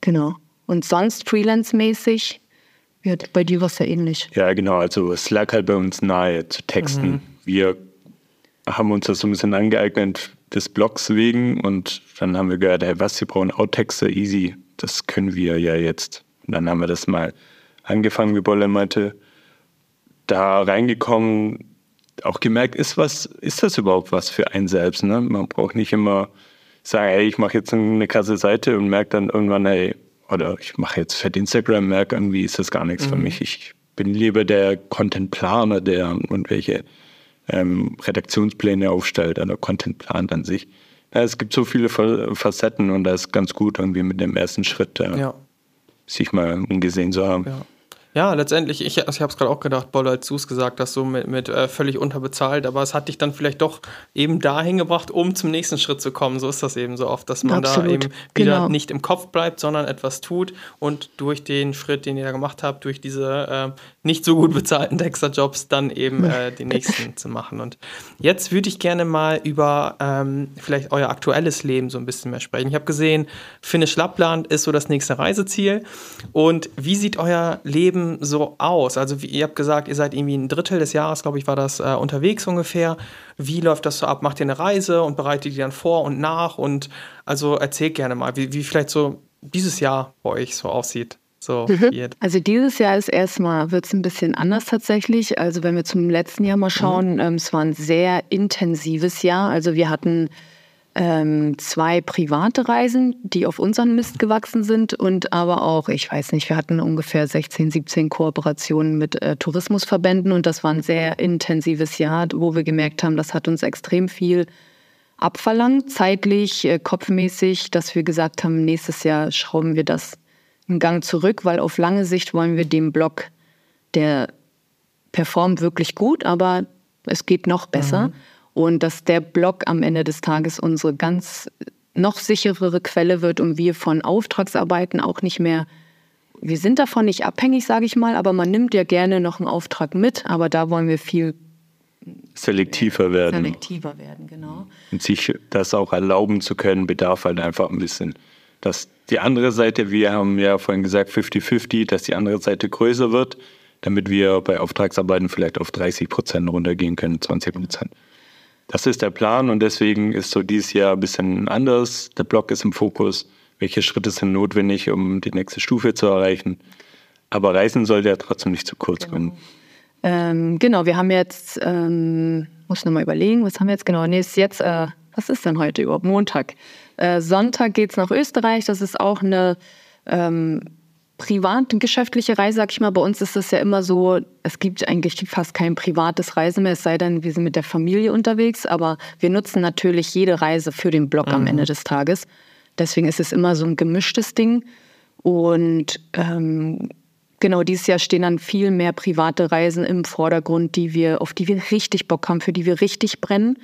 B: Genau. Und sonst freelance-mäßig, ja, bei dir war es ja ähnlich.
C: Ja, genau. Also Slack halt bei uns nahe zu texten. Mhm. Wir haben uns das so ein bisschen angeeignet des Blogs wegen und dann haben wir gehört, hey, was, wir brauchen Outtexte, easy, das können wir ja jetzt. Und dann haben wir das mal angefangen, wie Bolle meinte, da reingekommen, auch gemerkt, ist was, ist das überhaupt was für einen selbst? Ne? Man braucht nicht immer sagen, hey, ich mache jetzt eine krasse Seite und merke dann irgendwann, hey, oder ich mache jetzt fett Instagram, merke irgendwie, ist das gar nichts mhm. für mich. Ich bin lieber der Content-Planer, der irgendwelche ähm, Redaktionspläne aufstellt oder Content plant an sich. Ja, es gibt so viele Facetten und da ist ganz gut, irgendwie mit dem ersten Schritt äh, ja. sich mal umgesehen zu haben.
A: Ja. Ja, letztendlich, ich, also ich habe es gerade auch gedacht, Bolle, als du es gesagt hast, so mit, mit äh, völlig unterbezahlt, aber es hat dich dann vielleicht doch eben dahin gebracht, um zum nächsten Schritt zu kommen. So ist das eben so oft, dass man Absolut. da eben wieder genau. nicht im Kopf bleibt, sondern etwas tut und durch den Schritt, den ihr da gemacht habt, durch diese äh, nicht so gut bezahlten Dexter-Jobs, dann eben äh, den nächsten zu machen. Und jetzt würde ich gerne mal über ähm, vielleicht euer aktuelles Leben so ein bisschen mehr sprechen. Ich habe gesehen, Finnisch Lappland ist so das nächste Reiseziel. Und wie sieht euer Leben Leben so aus? Also wie, ihr habt gesagt, ihr seid irgendwie ein Drittel des Jahres, glaube ich, war das äh, unterwegs ungefähr. Wie läuft das so ab? Macht ihr eine Reise und bereitet die dann vor und nach? Und also erzählt gerne mal, wie, wie vielleicht so dieses Jahr bei euch so aussieht. So
B: mhm. Also dieses Jahr ist erstmal, wird es ein bisschen anders tatsächlich. Also wenn wir zum letzten Jahr mal schauen, mhm. ähm, es war ein sehr intensives Jahr. Also wir hatten ähm, zwei private Reisen, die auf unseren Mist gewachsen sind und aber auch, ich weiß nicht, wir hatten ungefähr 16, 17 Kooperationen mit äh, Tourismusverbänden und das war ein sehr intensives Jahr, wo wir gemerkt haben, das hat uns extrem viel abverlangt, zeitlich, äh, kopfmäßig, dass wir gesagt haben, nächstes Jahr schrauben wir das einen Gang zurück, weil auf lange Sicht wollen wir dem Blog, der performt wirklich gut, aber es geht noch besser. Mhm und dass der Blog am Ende des Tages unsere ganz noch sicherere Quelle wird und wir von Auftragsarbeiten auch nicht mehr, wir sind davon nicht abhängig, sage ich mal, aber man nimmt ja gerne noch einen Auftrag mit, aber da wollen wir viel
C: selektiver werden.
B: Selektiver werden, genau.
C: Und sich das auch erlauben zu können, bedarf halt einfach ein bisschen. Dass die andere Seite, wir haben ja vorhin gesagt 50-50, dass die andere Seite größer wird, damit wir bei Auftragsarbeiten vielleicht auf 30 Prozent runtergehen können, 20 Prozent. Das ist der Plan und deswegen ist so dieses Jahr ein bisschen anders. Der Blog ist im Fokus. Welche Schritte sind notwendig, um die nächste Stufe zu erreichen? Aber Reisen sollte ja trotzdem nicht zu kurz
B: genau. kommen. Ähm, genau, wir haben jetzt, ähm, muss nochmal überlegen, was haben wir jetzt genau? Nee, ist jetzt, äh, was ist denn heute überhaupt? Montag. Äh, Sonntag geht es nach Österreich. Das ist auch eine ähm, privat-geschäftliche Reise, sag ich mal. Bei uns ist das ja immer so, es gibt eigentlich fast kein privates Reisen mehr, es sei denn, wir sind mit der Familie unterwegs. Aber wir nutzen natürlich jede Reise für den Blog mhm. am Ende des Tages. Deswegen ist es immer so ein gemischtes Ding. Und ähm, genau dieses Jahr stehen dann viel mehr private Reisen im Vordergrund, die wir, auf die wir richtig Bock haben, für die wir richtig brennen.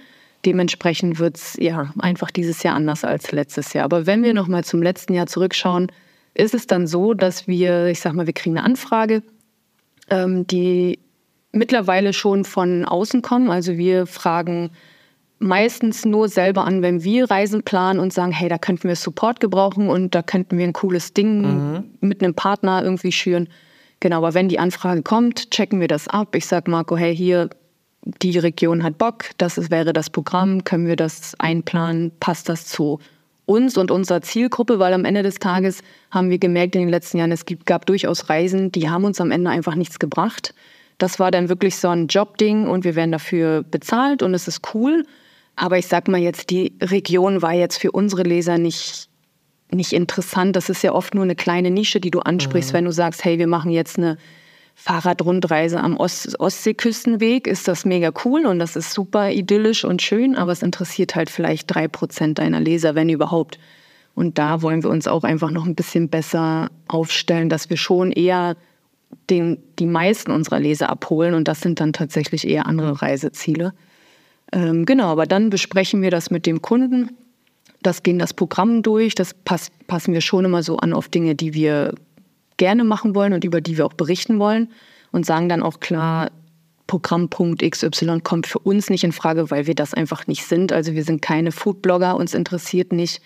B: Dementsprechend wird es ja einfach dieses Jahr anders als letztes Jahr. Aber wenn wir nochmal zum letzten Jahr zurückschauen, ist es dann so, dass wir, ich sag mal, wir kriegen eine Anfrage, ähm, die mittlerweile schon von außen kommen. Also wir fragen meistens nur selber an, wenn wir Reisen planen und sagen, hey, da könnten wir Support gebrauchen und da könnten wir ein cooles Ding mhm. mit einem Partner irgendwie schüren. Genau, aber wenn die Anfrage kommt, checken wir das ab. Ich sage Marco, hey, hier, die Region hat Bock, das ist, wäre das Programm, können wir das einplanen, passt das zu uns und unserer Zielgruppe, weil am Ende des Tages haben wir gemerkt in den letzten Jahren, es gab durchaus Reisen, die haben uns am Ende einfach nichts gebracht. Das war dann wirklich so ein Jobding und wir werden dafür bezahlt und es ist cool. Aber ich sag mal jetzt, die Region war jetzt für unsere Leser nicht, nicht interessant. Das ist ja oft nur eine kleine Nische, die du ansprichst, mhm. wenn du sagst, hey, wir machen jetzt eine Fahrradrundreise am Ost Ostseeküstenweg ist das mega cool und das ist super idyllisch und schön, aber es interessiert halt vielleicht drei Prozent deiner Leser, wenn überhaupt. Und da wollen wir uns auch einfach noch ein bisschen besser aufstellen, dass wir schon eher den, die meisten unserer Leser abholen und das sind dann tatsächlich eher andere Reiseziele. Ähm, genau, aber dann besprechen wir das mit dem Kunden. Das gehen das Programm durch, das pass, passen wir schon immer so an auf Dinge, die wir gerne machen wollen und über die wir auch berichten wollen und sagen dann auch klar, Programmpunkt XY kommt für uns nicht in Frage, weil wir das einfach nicht sind. Also wir sind keine Foodblogger, uns interessiert nicht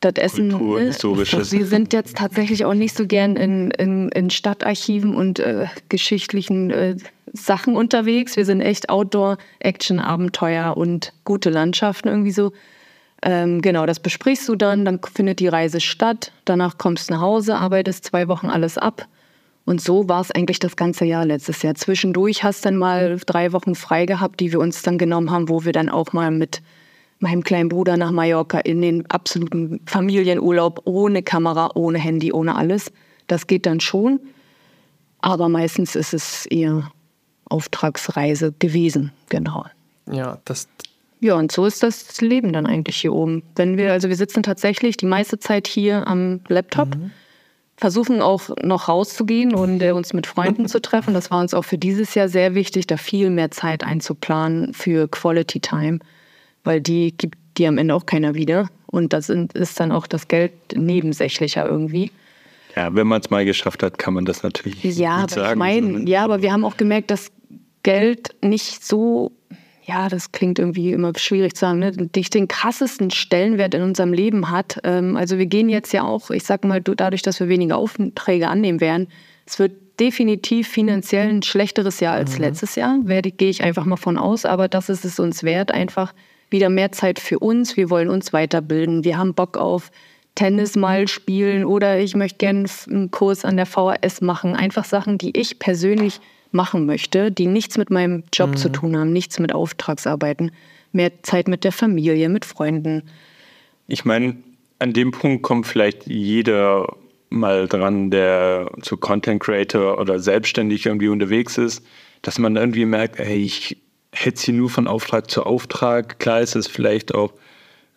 B: das Essen.
C: Kultur,
B: ne?
C: historisches.
B: Wir sind jetzt tatsächlich auch nicht so gern in, in, in Stadtarchiven und äh, geschichtlichen äh, Sachen unterwegs. Wir sind echt Outdoor, Action, Abenteuer und gute Landschaften irgendwie so. Ähm, genau, das besprichst du dann, dann findet die Reise statt, danach kommst du nach Hause, arbeitest zwei Wochen alles ab. Und so war es eigentlich das ganze Jahr letztes Jahr. Zwischendurch hast dann mal drei Wochen frei gehabt, die wir uns dann genommen haben, wo wir dann auch mal mit meinem kleinen Bruder nach Mallorca in den absoluten Familienurlaub ohne Kamera, ohne Handy, ohne alles. Das geht dann schon. Aber meistens ist es eher Auftragsreise gewesen, genau.
A: Ja, das,
B: Ja, und so ist das Leben dann eigentlich hier oben. Wenn wir, also wir sitzen tatsächlich die meiste Zeit hier am Laptop, versuchen auch noch rauszugehen und äh, uns mit Freunden zu treffen. Das war uns auch für dieses Jahr sehr wichtig, da viel mehr Zeit einzuplanen für Quality Time, weil die gibt die am Ende auch keiner wieder. Und das ist dann auch das Geld nebensächlicher irgendwie.
C: Ja, wenn man es mal geschafft hat, kann man das natürlich
B: Ja, aber
C: sagen.
B: ich meine,
C: sondern-
B: ja, aber wir haben auch gemerkt, dass Geld nicht so, ja, das klingt irgendwie immer schwierig zu sagen, ne, nicht den krassesten Stellenwert in unserem Leben hat. Ähm, also wir gehen jetzt ja auch, ich sag mal, du- dadurch, dass wir weniger Aufträge annehmen werden, es wird definitiv finanziell ein schlechteres Jahr als letztes Jahr, werde, gehe ich einfach mal von aus, aber das ist es uns wert, einfach wieder mehr Zeit für uns. Wir wollen uns weiterbilden. Wir haben Bock auf Tennis mal spielen oder ich möchte gerne einen Kurs an der VHS machen. Einfach Sachen, die ich persönlich machen möchte, die nichts mit meinem Job zu tun haben, nichts mit Auftragsarbeiten. Mehr Zeit mit der Familie, mit Freunden.
C: Ich meine, an dem Punkt kommt vielleicht jeder mal dran, der zu Content Creator oder selbstständig irgendwie unterwegs ist, dass man irgendwie merkt, ey, ich hetze hier nur von Auftrag zu Auftrag. Klar ist es vielleicht auch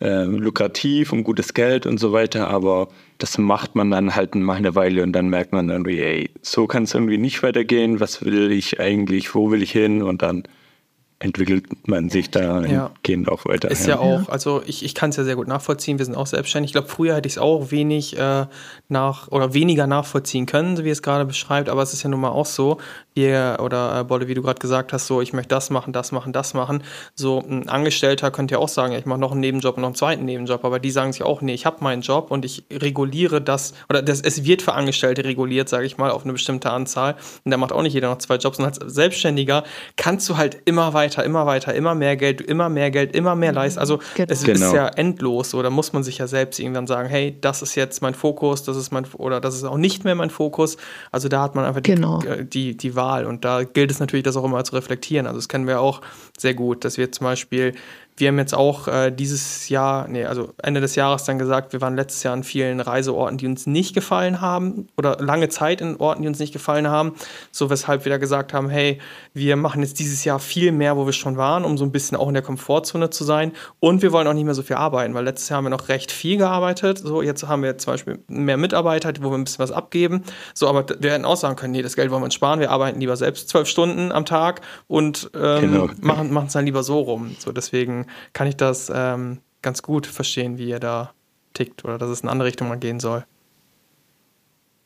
C: äh, lukrativ und gutes Geld und so weiter, aber das macht man dann halt mal eine Weile und dann merkt man irgendwie, ey, so kann es irgendwie nicht weitergehen. Was will ich eigentlich? Wo will ich hin? Und dann entwickelt man sich da
A: Ja.
C: gehend auch weiter.
A: Ist ja, auch, also ich, ich kann es ja sehr gut nachvollziehen, wir sind auch selbstständig. Ich glaube, früher hätte ich es auch wenig äh, nach oder weniger nachvollziehen können, so wie es gerade beschreibt, aber es ist ja nun mal auch so, wir, oder äh, Bolle, wie du gerade gesagt hast, so ich möchte das machen, das machen, das machen. So ein Angestellter könnte ja auch sagen, ja, ich mache noch einen Nebenjob und noch einen zweiten Nebenjob, aber die sagen sich auch, nee, ich habe meinen Job und ich reguliere das, oder das, es wird für Angestellte reguliert, sage ich mal, auf eine bestimmte Anzahl. Und da macht auch nicht jeder noch zwei Jobs. Und als Selbstständiger kannst du halt immer weiter, immer weiter, immer mehr Geld, immer mehr Geld, immer mehr leisten. Also
B: Genau.
A: es
C: Genau.
A: ist ja endlos. So, da muss man sich ja selbst irgendwann sagen, hey, das ist jetzt mein Fokus, das ist mein oder das ist auch nicht mehr mein Fokus. Also da hat man einfach die,
B: Genau.
A: äh, die, die Wahl. Und da gilt es natürlich, das auch immer zu reflektieren. Also das kennen wir auch sehr gut, dass wir zum Beispiel, wir haben jetzt auch äh, dieses Jahr, nee, also Ende des Jahres dann gesagt, wir waren letztes Jahr an vielen Reiseorten, die uns nicht gefallen haben oder lange Zeit in Orten, die uns nicht gefallen haben. So weshalb wir da gesagt haben, hey, wir machen jetzt dieses Jahr viel mehr, wo wir schon waren, um so ein bisschen auch in der Komfortzone zu sein. Und wir wollen auch nicht mehr so viel arbeiten, weil letztes Jahr haben wir noch recht viel gearbeitet. So, jetzt haben wir zum Beispiel mehr Mitarbeiter, wo wir ein bisschen was abgeben. So, aber wir hätten auch sagen können, nee, das Geld wollen wir uns sparen, wir arbeiten lieber selbst zwölf Stunden am Tag und ähm,
C: Genau.
A: machen es dann lieber so rum. So, deswegen kann ich das ähm, ganz gut verstehen, wie ihr da tickt oder dass es in eine andere Richtung mal gehen soll.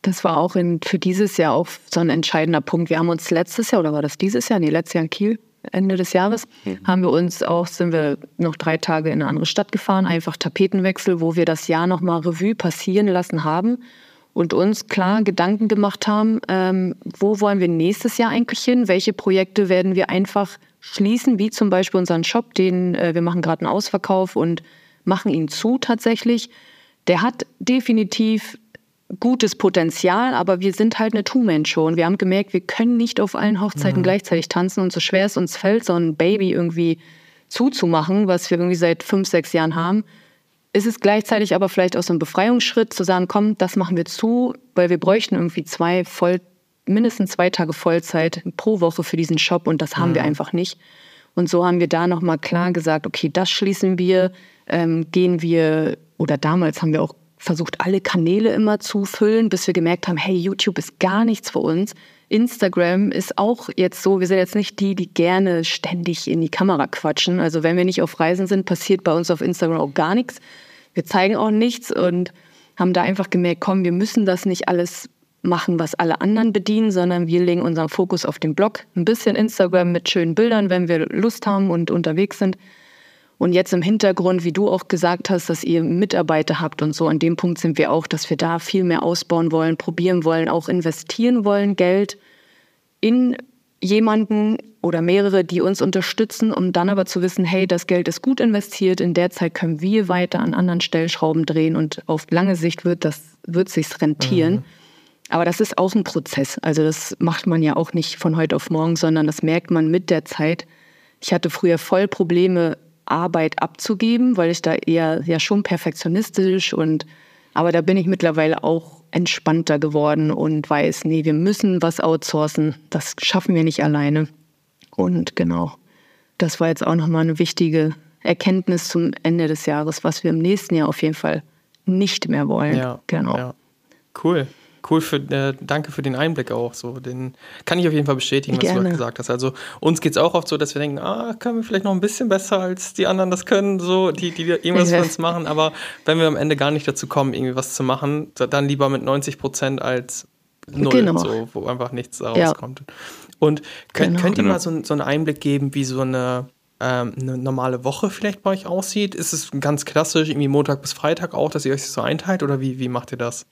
B: Das war auch in, für dieses Jahr auch so ein entscheidender Punkt. Wir haben uns letztes Jahr, oder war das dieses Jahr? Nee, letztes Jahr in Kiel, Ende des Jahres, haben wir uns auch, sind wir noch drei Tage in eine andere Stadt gefahren, einfach Tapetenwechsel, wo wir das Jahr nochmal Revue passieren lassen haben und uns klar Gedanken gemacht haben, ähm, wo wollen wir nächstes Jahr eigentlich hin? Welche Projekte werden wir einfach schließen, wie zum Beispiel unseren Shop, den äh, wir machen gerade einen Ausverkauf und machen ihn zu tatsächlich. Der hat definitiv gutes Potenzial, aber wir sind halt eine Two-Man-Show und wir haben gemerkt, wir können nicht auf allen Hochzeiten gleichzeitig tanzen und so schwer es uns fällt, so ein Baby irgendwie zuzumachen, was wir irgendwie seit fünf, sechs Jahren haben, ist es gleichzeitig aber vielleicht auch so ein Befreiungsschritt zu sagen, komm, das machen wir zu, weil wir bräuchten irgendwie zwei voll, mindestens zwei Tage Vollzeit pro Woche für diesen Shop und das haben wir einfach nicht. Und so haben wir da nochmal klar gesagt, okay, das schließen wir, ähm, gehen wir, oder damals haben wir auch versucht, alle Kanäle immer zu füllen, bis wir gemerkt haben, hey, YouTube ist gar nichts für uns. Instagram ist auch jetzt so, wir sind jetzt nicht die, die gerne ständig in die Kamera quatschen. Also wenn wir nicht auf Reisen sind, passiert bei uns auf Instagram auch gar nichts. Wir zeigen auch nichts und haben da einfach gemerkt, komm, wir müssen das nicht alles machen, was alle anderen bedienen, sondern wir legen unseren Fokus auf den Blog, ein bisschen Instagram mit schönen Bildern, wenn wir Lust haben und unterwegs sind. Und jetzt im Hintergrund, wie du auch gesagt hast, dass ihr Mitarbeiter habt und so, an dem Punkt sind wir auch, dass wir da viel mehr ausbauen wollen, probieren wollen, auch investieren wollen, Geld in jemanden oder mehrere, die uns unterstützen, um dann aber zu wissen, hey, das Geld ist gut investiert, in der Zeit können wir weiter an anderen Stellschrauben drehen und auf lange Sicht wird das wird sich's rentieren. Mhm. Aber das ist auch ein Prozess. Also das macht man ja auch nicht von heute auf morgen, sondern das merkt man mit der Zeit. Ich hatte früher voll Probleme, Arbeit abzugeben, weil ich da eher ja schon perfektionistisch und aber da bin ich mittlerweile auch entspannter geworden und weiß, nee, wir müssen was outsourcen. Das schaffen wir nicht alleine. Und genau, das war jetzt auch nochmal eine wichtige Erkenntnis zum Ende des Jahres, was wir im nächsten Jahr auf jeden Fall nicht mehr wollen.
A: Ja, genau. Ja. Cool cool für, äh, danke für den Einblick auch. So, den kann ich auf jeden Fall bestätigen, was Gerne. du halt gesagt hast. Also uns geht es auch oft so, dass wir denken, ah, können wir vielleicht noch ein bisschen besser als die anderen das können, so, die, die irgendwas für uns machen. Aber wenn wir am Ende gar nicht dazu kommen, irgendwie was zu machen, dann lieber mit 90 Prozent als null, genau. so, wo einfach nichts rauskommt. Ja. Und könnt, genau. könnt ihr mal so, so einen Einblick geben, wie so eine ähm, eine normale Woche vielleicht bei euch aussieht? Ist es ganz klassisch, irgendwie Montag bis Freitag auch, dass ihr euch so einteilt oder wie, wie macht ihr das?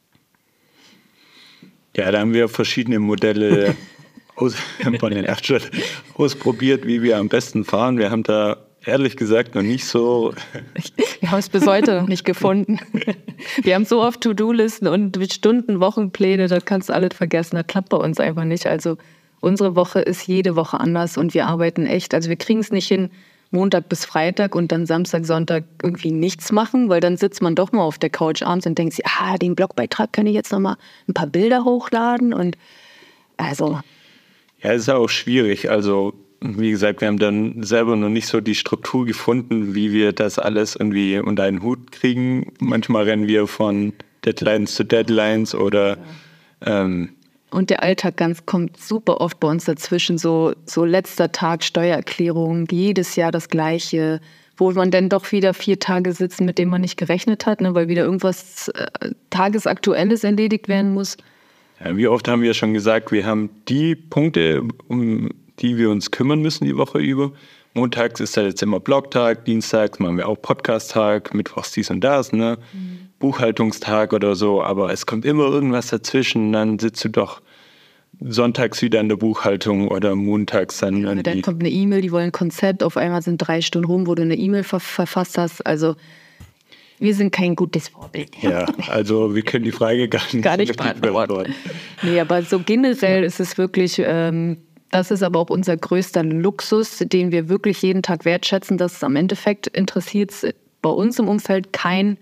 C: Ja, da haben wir verschiedene Modelle aus, von den Erststadt ausprobiert, wie wir am besten fahren. Wir haben da ehrlich gesagt noch nicht so.
B: Wir haben es bis heute noch nicht gefunden. Wir haben so oft To-Do-Listen und Stunden, Wochenpläne, das kannst du alles vergessen. Das klappt bei uns einfach nicht. Also unsere Woche ist jede Woche anders und wir arbeiten echt. Also wir kriegen es nicht hin, Montag bis Freitag und dann Samstag, Sonntag irgendwie nichts machen, weil dann sitzt man doch mal auf der Couch abends und denkt sich, ah, den Blogbeitrag kann ich jetzt noch mal ein paar Bilder hochladen und also.
C: Ja, es ist auch schwierig. Also, wie gesagt, wir haben dann selber noch nicht so die Struktur gefunden, wie wir das alles irgendwie unter einen Hut kriegen. Manchmal rennen wir von Deadlines zu Deadlines oder ja. ähm,
B: und der Alltag ganz kommt super oft bei uns dazwischen. So, so letzter Tag Steuererklärung, jedes Jahr das Gleiche, wo man dann doch wieder vier Tage sitzt, mit denen man nicht gerechnet hat, ne, weil wieder irgendwas äh, Tagesaktuelles erledigt werden muss.
C: Ja, wie oft haben wir schon gesagt, wir haben die Punkte, um die wir uns kümmern müssen die Woche über. Montags ist da jetzt immer Blogtag, Dienstags machen wir auch Podcast-Tag, Mittwochs dies und das, ne? Mhm. Buchhaltungstag oder so, aber es kommt immer irgendwas dazwischen, dann sitzt du doch sonntags wieder in der Buchhaltung oder montags dann.
B: Ja, dann kommt eine E-Mail, die wollen ein Konzept, auf einmal sind drei Stunden rum, wo du eine E-Mail ver verfasst hast. Also wir sind kein gutes Vorbild.
C: Ja, also wir können die Frage gar nicht,
B: gar nicht beantworten. nee, aber so generell ist es wirklich, ähm, das ist aber auch unser größter Luxus, den wir wirklich jeden Tag wertschätzen, dass es am Endeffekt interessiert bei uns im Umfeld kein,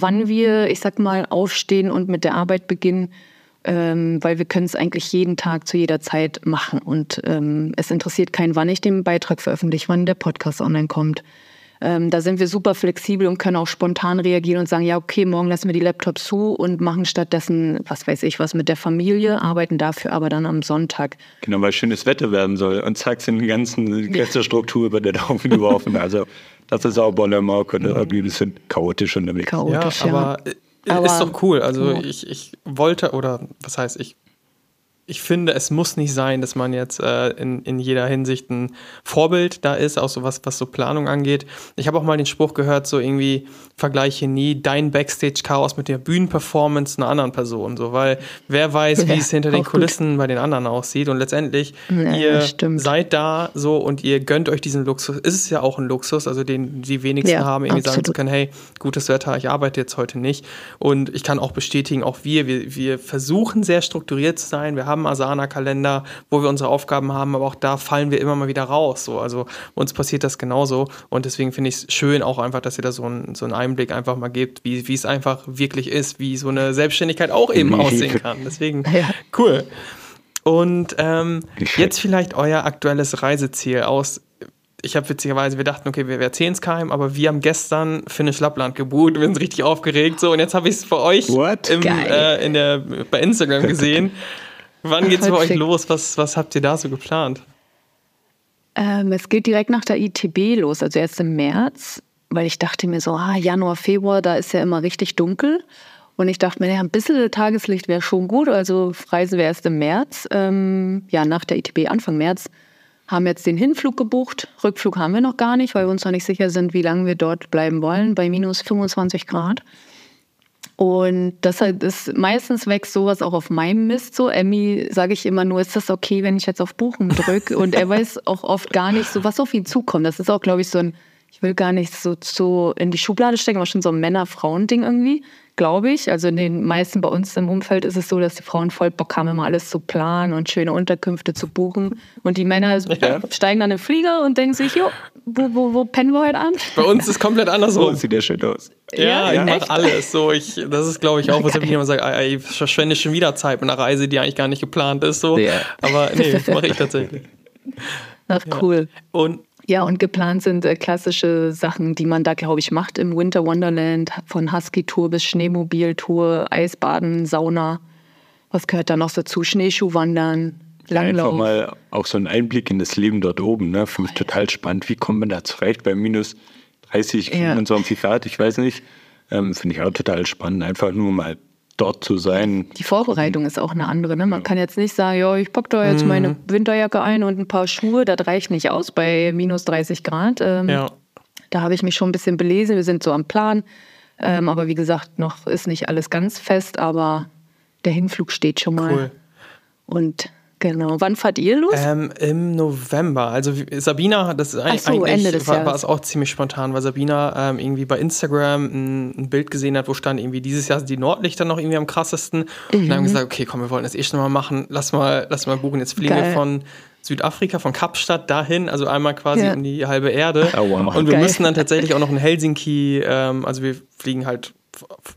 B: wann wir, ich sag mal, aufstehen und mit der Arbeit beginnen ähm, weil wir können es eigentlich jeden Tag zu jeder Zeit machen. Und ähm, es interessiert keinen, wann ich den Beitrag veröffentliche, wann der Podcast online kommt. Ähm, da sind wir super flexibel und können auch spontan reagieren und sagen, ja, okay, morgen lassen wir die Laptops zu und machen stattdessen, was weiß ich, was mit der Familie, arbeiten dafür aber dann am Sonntag.
C: Genau, weil schönes Wetter werden soll und zack sind die ganzen, ganze Struktur über den Haufen geworfen. Also das ist auch Bonnemark und irgendwie ein bisschen chaotisch unterwegs.
A: Chaotisch, ja. Aber ja. Aber, ist doch cool. Also ja. ich, ich wollte, oder was heißt, ich ich finde, es muss nicht sein, dass man jetzt äh, in, in jeder Hinsicht ein Vorbild da ist, auch so was, was so Planung angeht. Ich habe auch mal den Spruch gehört, so irgendwie vergleiche nie dein Backstage-Chaos mit der Bühnenperformance einer anderen Person, so, weil wer weiß, ja, wie es hinter den Kulissen gut. bei den anderen aussieht und letztendlich ja, ihr seid da so und ihr gönnt euch diesen Luxus. Ist es ja auch ein Luxus, also den die wenigsten ja, haben, irgendwie absolut. sagen zu können, hey, gutes Wetter, ich arbeite jetzt heute nicht und ich kann auch bestätigen, auch wir, wir, wir versuchen sehr strukturiert zu sein, wir haben haben Asana-Kalender, wo wir unsere Aufgaben haben, aber auch da fallen wir immer mal wieder raus. So. Also uns passiert das genauso und deswegen finde ich es schön auch einfach, dass ihr da so, ein, so einen Einblick einfach mal gebt, wie, wie es einfach wirklich ist, wie so eine Selbstständigkeit auch eben aussehen kann. Deswegen ja. cool. Und ähm, jetzt vielleicht euer aktuelles Reiseziel aus ich habe witzigerweise, wir dachten, okay, wir, wir erzählen es keinem, aber wir haben gestern Finnisch Lappland gebucht, wir sind richtig aufgeregt so und jetzt habe ich es für euch im, äh, in der, bei Instagram gesehen. Wann geht's bei euch los? Was, was habt ihr da so geplant?
B: Ähm, es geht direkt nach der ITB los, also erst im März, weil ich dachte mir so, ah, Januar, Februar, da ist ja immer richtig dunkel. Und ich dachte mir, ja, ein bisschen Tageslicht wäre schon gut. Also Reise wäre erst im März, ähm, ja, nach der ITB Anfang März. Haben jetzt den Hinflug gebucht. Rückflug haben wir noch gar nicht, weil wir uns noch nicht sicher sind, wie lange wir dort bleiben wollen, bei minus 25 Grad. Und das ist meistens wächst sowas auch auf meinem Mist so. Emmy sage ich immer nur, ist das okay, wenn ich jetzt auf Buchen drücke? Und er weiß auch oft gar nicht so, was auf ihn zukommt. Das ist auch, glaube ich, so ein, ich will gar nicht so, so in die Schublade stecken, aber schon so ein Männer-Frauen-Ding irgendwie glaube ich. Also in den meisten bei uns im Umfeld ist es so, dass die Frauen voll Bock haben, immer alles zu planen und schöne Unterkünfte zu buchen. Und die Männer ja. steigen dann in den Flieger und denken sich, jo, wo, wo, wo pennen wir heute an?
A: Bei uns ist es komplett andersrum.
C: Oh, sieht ja schön aus.
A: Ja, ja ich mache alles. So, ich, das ist, glaube ich, auch, was ich immer sage, ich verschwende schon wieder Zeit mit einer Reise, die eigentlich gar nicht geplant ist. So. Ja. Aber nee, mache ich tatsächlich.
B: Ach, cool.
A: Ja. Und
B: ja, und geplant sind äh, klassische Sachen, die man da, glaube ich, macht im Winter Wonderland, von Husky-Tour bis Schneemobil-Tour, Eisbaden, Sauna. Was gehört da noch dazu? Schneeschuhwandern, Langlauf.
C: Einfach mal auch so ein Einblick in das Leben dort oben. Ne? Für mich total spannend. Wie kommt man da zurecht bei minus 30 ja. und so am Grad? Ich weiß nicht. Ähm, Finde ich auch total spannend. Einfach nur mal dort zu sein.
B: Die Vorbereitung ist auch eine andere. Ne? Man ja. kann jetzt nicht sagen, ja, ich packe da jetzt mhm. meine Winterjacke ein und ein paar Schuhe. Das reicht nicht aus bei minus 30 Grad. Ähm, ja. Da habe ich mich schon ein bisschen belesen. Wir sind so am Plan. Ähm, aber wie gesagt, noch ist nicht alles ganz fest, aber der Hinflug steht schon mal. Cool. Und Genau. Wann fahrt ihr los?
A: Ähm, Im November. Also Sabina, das ist eigentlich, so, Ende des war, war es auch ziemlich spontan, weil Sabina ähm, irgendwie bei Instagram ein, ein, Bild gesehen hat, wo stand irgendwie dieses Jahr sind die Nordlichter noch irgendwie am krassesten. Mhm. Und dann haben wir gesagt, okay, komm, wir wollen das eh schon mal machen. Lass mal, lass mal buchen. Jetzt fliegen Geil. wir von Südafrika, von Kapstadt dahin, also einmal quasi ja. um die halbe Erde. Oh, wow. Und wir Geil. müssen dann tatsächlich auch noch in Helsinki, ähm, also wir fliegen halt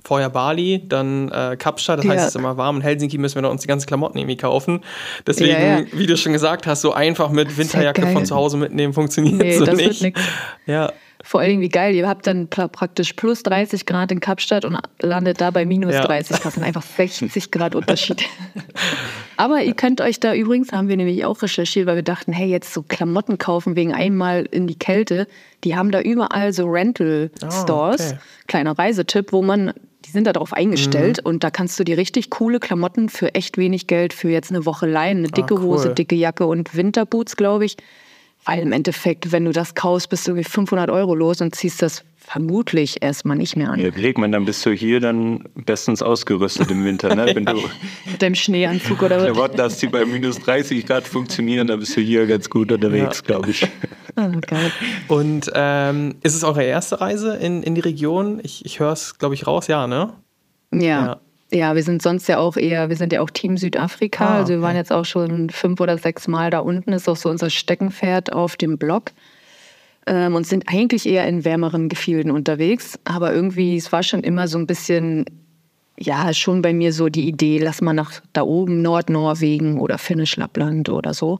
A: vorher Bali, dann äh, Kapstadt, das heißt, es ist immer warm. In Helsinki müssen wir uns die ganzen Klamotten irgendwie kaufen. Deswegen, ja, ja. wie du schon gesagt hast, so einfach mit Winterjacke von zu Hause mitnehmen funktioniert nee, so das nicht.
B: Ja. Vor allen Dingen, wie geil, ihr habt dann praktisch plus 30 Grad in Kapstadt und landet da bei minus ja. 30 Grad. Das sind einfach 60 Grad Unterschied. Aber ihr könnt euch da übrigens, haben wir nämlich auch recherchiert, weil wir dachten, hey, jetzt so Klamotten kaufen wegen einmal in die Kälte. Die haben da überall so Rental Stores, oh, okay. kleiner Reisetipp, wo man die sind darauf eingestellt mhm. und da kannst du dir richtig coole Klamotten für echt wenig Geld für jetzt eine Woche leihen. Eine dicke ah, cool. Hose, dicke Jacke und Winterboots, glaube ich. Weil im Endeffekt, wenn du das kaufst, bist du irgendwie 500 Euro los und ziehst das vermutlich erstmal nicht mehr an.
C: Ja, überleg man, dann bist du hier dann bestens ausgerüstet im Winter, ne? Wenn du
B: mit dem Schneeanzug oder was.
C: Klamotten hast, die bei minus 30 Grad funktionieren, dann bist du hier ganz gut unterwegs, ja. glaube ich.
A: Oh, Und ähm, ist es eure erste Reise in, in die Region? Ich, ich höre es, glaube ich, raus, ja, ne?
B: ja. ja. Ja, wir sind sonst ja auch eher, wir sind ja auch Team Südafrika. Ah, okay. Also wir waren jetzt auch schon fünf oder sechs Mal da unten, ist auch so unser Steckenpferd auf dem Blog. Ähm, und sind eigentlich eher in wärmeren Gefilden unterwegs. Aber irgendwie, es war schon immer so ein bisschen, ja, schon bei mir so die Idee, lass mal nach da oben, Nordnorwegen oder Finnisch Lappland oder so.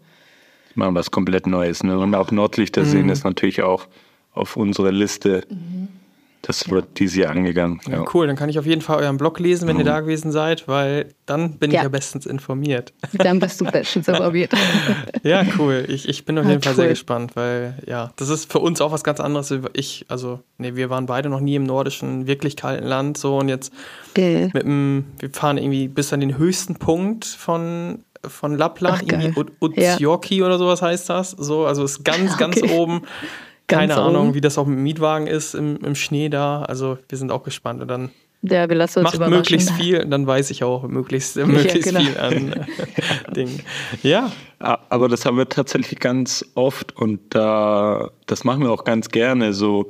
C: Machen was komplett Neues. Ne? Und auch Nordlichter mhm. sehen ist natürlich auch auf unsere Liste. Mhm das wird dieses Jahr angegangen.
A: Ja. Cool, dann kann ich auf jeden Fall euren Blog lesen, wenn mhm. ihr da gewesen seid, weil dann bin ja. ich ja bestens informiert.
B: Dann bist du bestens informiert.
A: ja, cool. Ich, ich bin auf jeden Fall cool. sehr gespannt, weil ja, das ist für uns auch was ganz anderes. Ich, also, nee, wir waren beide noch nie im nordischen, wirklich kalten Land so und jetzt okay. mit dem, wir fahren irgendwie bis an den höchsten Punkt von von Lappland, Ach, irgendwie Utsjoki ja. oder sowas heißt das. So, also ist ganz, okay. ganz oben. Keine Ahnung, wie das auch mit dem Mietwagen ist im, im Schnee da. Also wir sind auch gespannt. Und dann
B: ja, wir lassen uns
A: macht möglichst viel, dann weiß ich auch möglichst, möglichst ja, genau. viel an äh, Dingen. Ja.
C: Aber das haben wir tatsächlich ganz oft und da, das machen wir auch ganz gerne, so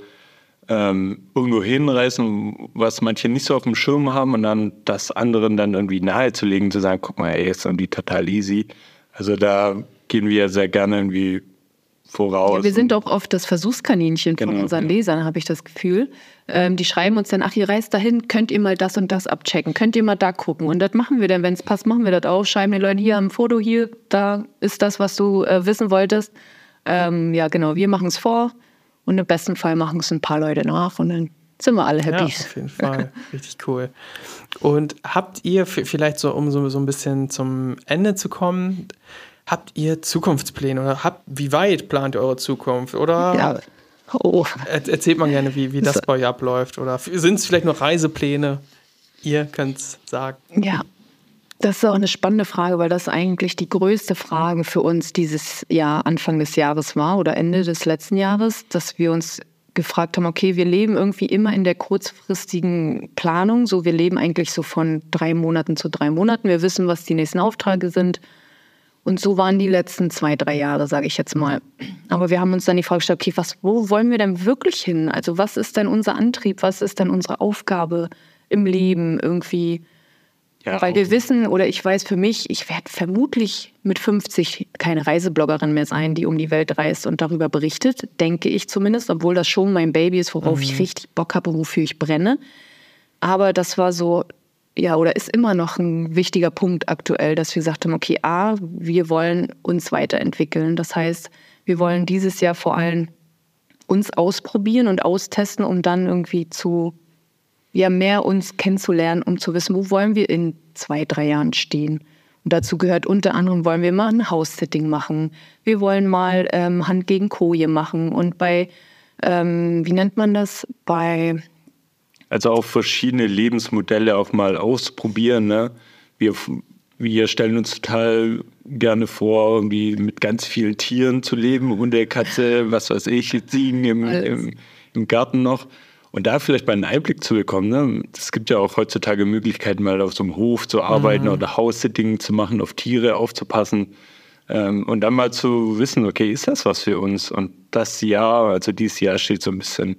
C: ähm, irgendwo hinreisen, was manche nicht so auf dem Schirm haben und dann das anderen dann irgendwie nahezulegen, zu sagen, guck mal, ey, ist irgendwie total easy. Also da gehen wir sehr gerne irgendwie voraus.
B: Ja, wir sind auch oft das Versuchskaninchen genau, von unseren ja. Lesern, habe ich das Gefühl. Ähm, die schreiben uns dann, ach, ihr reist dahin, könnt ihr mal das und das abchecken, könnt ihr mal da gucken. Und das machen wir dann, wenn es passt, machen wir das auch. Schreiben den Leuten, hier am Foto, hier, da ist das, was du äh, wissen wolltest. Ähm, ja, genau, wir machen es vor und im besten Fall machen es ein paar Leute nach und dann sind wir alle happy. Ja,
A: auf jeden Fall. Richtig cool. Und habt ihr vielleicht so, um so, so ein bisschen zum Ende zu kommen, Habt ihr Zukunftspläne oder habt, wie weit plant ihr eure Zukunft? Oder ja. oh. erzählt man gerne, wie, wie das bei euch abläuft? Oder sind es vielleicht noch Reisepläne? Ihr könnt es sagen.
B: Ja, das ist auch eine spannende Frage, weil das eigentlich die größte Frage für uns dieses Jahr, Anfang des Jahres war oder Ende des letzten Jahres, dass wir uns gefragt haben, okay, wir leben irgendwie immer in der kurzfristigen Planung. So, wir leben eigentlich so von drei Monaten zu drei Monaten. Wir wissen, was die nächsten Aufträge sind. Und so waren die letzten zwei, drei Jahre, sage ich jetzt mal. Aber wir haben uns dann die Frage gestellt, okay, was, wo wollen wir denn wirklich hin? Also was ist denn unser Antrieb? Was ist denn unsere Aufgabe im Leben irgendwie? Ja, Weil wir wissen oder ich weiß für mich, ich werde vermutlich mit 50 keine Reisebloggerin mehr sein, die um die Welt reist und darüber berichtet, denke ich zumindest, obwohl das schon mein Baby ist, worauf mhm. ich richtig Bock habe, wofür ich brenne. Aber das war so, ja, oder ist immer noch ein wichtiger Punkt aktuell, dass wir gesagt haben, okay, A, wir wollen uns weiterentwickeln. Das heißt, wir wollen dieses Jahr vor allem uns ausprobieren und austesten, um dann irgendwie zu ja mehr uns kennenzulernen, um zu wissen, wo wollen wir in zwei, drei Jahren stehen. Und dazu gehört unter anderem, wollen wir mal ein House-Sitting machen. Wir wollen mal ähm, Hand gegen Koje machen. Und bei, ähm, wie nennt man das? Bei.
C: Also auch verschiedene Lebensmodelle auch mal ausprobieren. Ne? Wir, wir stellen uns total gerne vor, irgendwie mit ganz vielen Tieren zu leben, Hunde, Katze, was weiß ich, Ziegen im, im, im Garten noch. Und da vielleicht mal einen Einblick zu bekommen. Ne? Es gibt ja auch heutzutage Möglichkeiten, mal auf so einem Hof zu arbeiten mhm. oder House-Sitting zu machen, auf Tiere aufzupassen. Ähm, und dann mal zu wissen, okay, ist das was für uns? Und das Jahr, also dieses Jahr steht so ein bisschen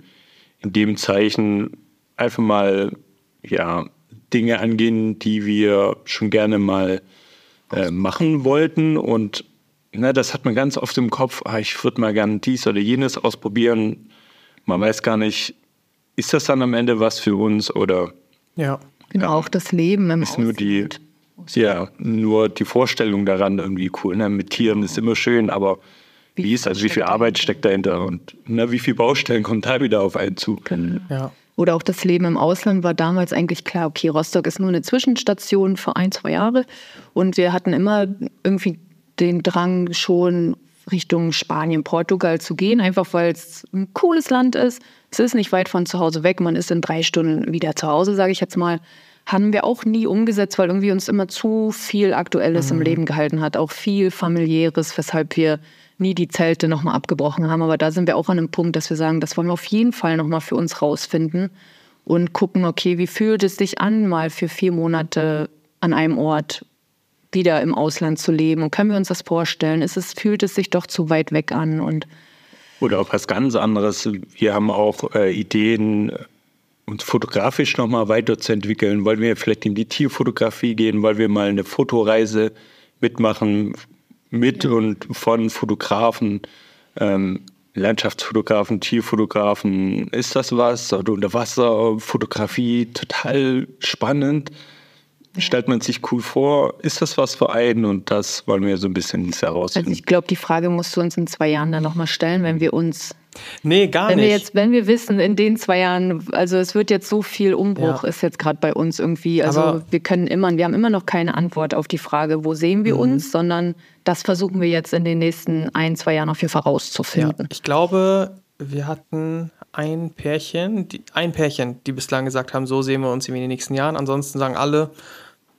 C: in dem Zeichen, einfach mal ja, Dinge angehen, die wir schon gerne mal äh, machen wollten. Und ne, das hat man ganz oft im Kopf, ah, ich würde mal gerne dies oder jenes ausprobieren. Man weiß gar nicht, ist das dann am Ende was für uns oder?
B: Ja. Genau, ja, auch das Leben im
C: ist nur die, ja, nur die Vorstellung daran irgendwie cool. Ne? Mit Tieren ist immer schön, aber wie, wie ist also wie viel Arbeit steckt dahinter und ne, wie viele Baustellen kommen da wieder auf einen zu?
B: Genau. Ja. Oder auch das Leben im Ausland war damals eigentlich klar, okay, Rostock ist nur eine Zwischenstation für ein, zwei Jahre. Und wir hatten immer irgendwie den Drang, schon Richtung Spanien, Portugal zu gehen, einfach weil es ein cooles Land ist. Es ist nicht weit von zu Hause weg, man ist in drei Stunden wieder zu Hause, sage ich jetzt mal. Haben wir auch nie umgesetzt, weil irgendwie uns immer zu viel Aktuelles mhm. im Leben gehalten hat, auch viel familiäres, weshalb wir nie die Zelte nochmal abgebrochen haben. Aber da sind wir auch an einem Punkt, dass wir sagen, das wollen wir auf jeden Fall nochmal für uns rausfinden und gucken, okay, wie fühlt es sich an, mal für vier Monate an einem Ort wieder im Ausland zu leben? Und können wir uns das vorstellen? Ist es, fühlt es sich doch zu weit weg an? Und
C: oder auch was ganz anderes. Wir haben auch äh, Ideen, uns fotografisch nochmal weiterzuentwickeln. Wollen wir vielleicht in die Tierfotografie gehen? Wollen wir mal eine Fotoreise mitmachen mit ja. und von Fotografen? Ähm, Landschaftsfotografen, Tierfotografen, ist das was? Oder Unterwasserfotografie, total spannend stellt man sich cool vor, ist das was für einen? Und das wollen wir so ein bisschen herausfinden.
B: Also ich glaube, die Frage musst du uns in zwei Jahren dann nochmal stellen, wenn wir uns
A: Nee, gar
B: wenn
A: nicht.
B: Wir jetzt, wenn wir wissen, in den zwei Jahren, also es wird jetzt so viel Umbruch, ja. ist jetzt gerade bei uns irgendwie. Also Aber wir können immer, wir haben immer noch keine Antwort auf die Frage, wo sehen wir mhm. uns, sondern das versuchen wir jetzt in den nächsten ein, zwei Jahren auf jeden Fall rauszufinden.
A: Ja. Ich glaube, wir hatten ein Pärchen, die, ein Pärchen, die bislang gesagt haben, so sehen wir uns in den nächsten Jahren. Ansonsten sagen alle,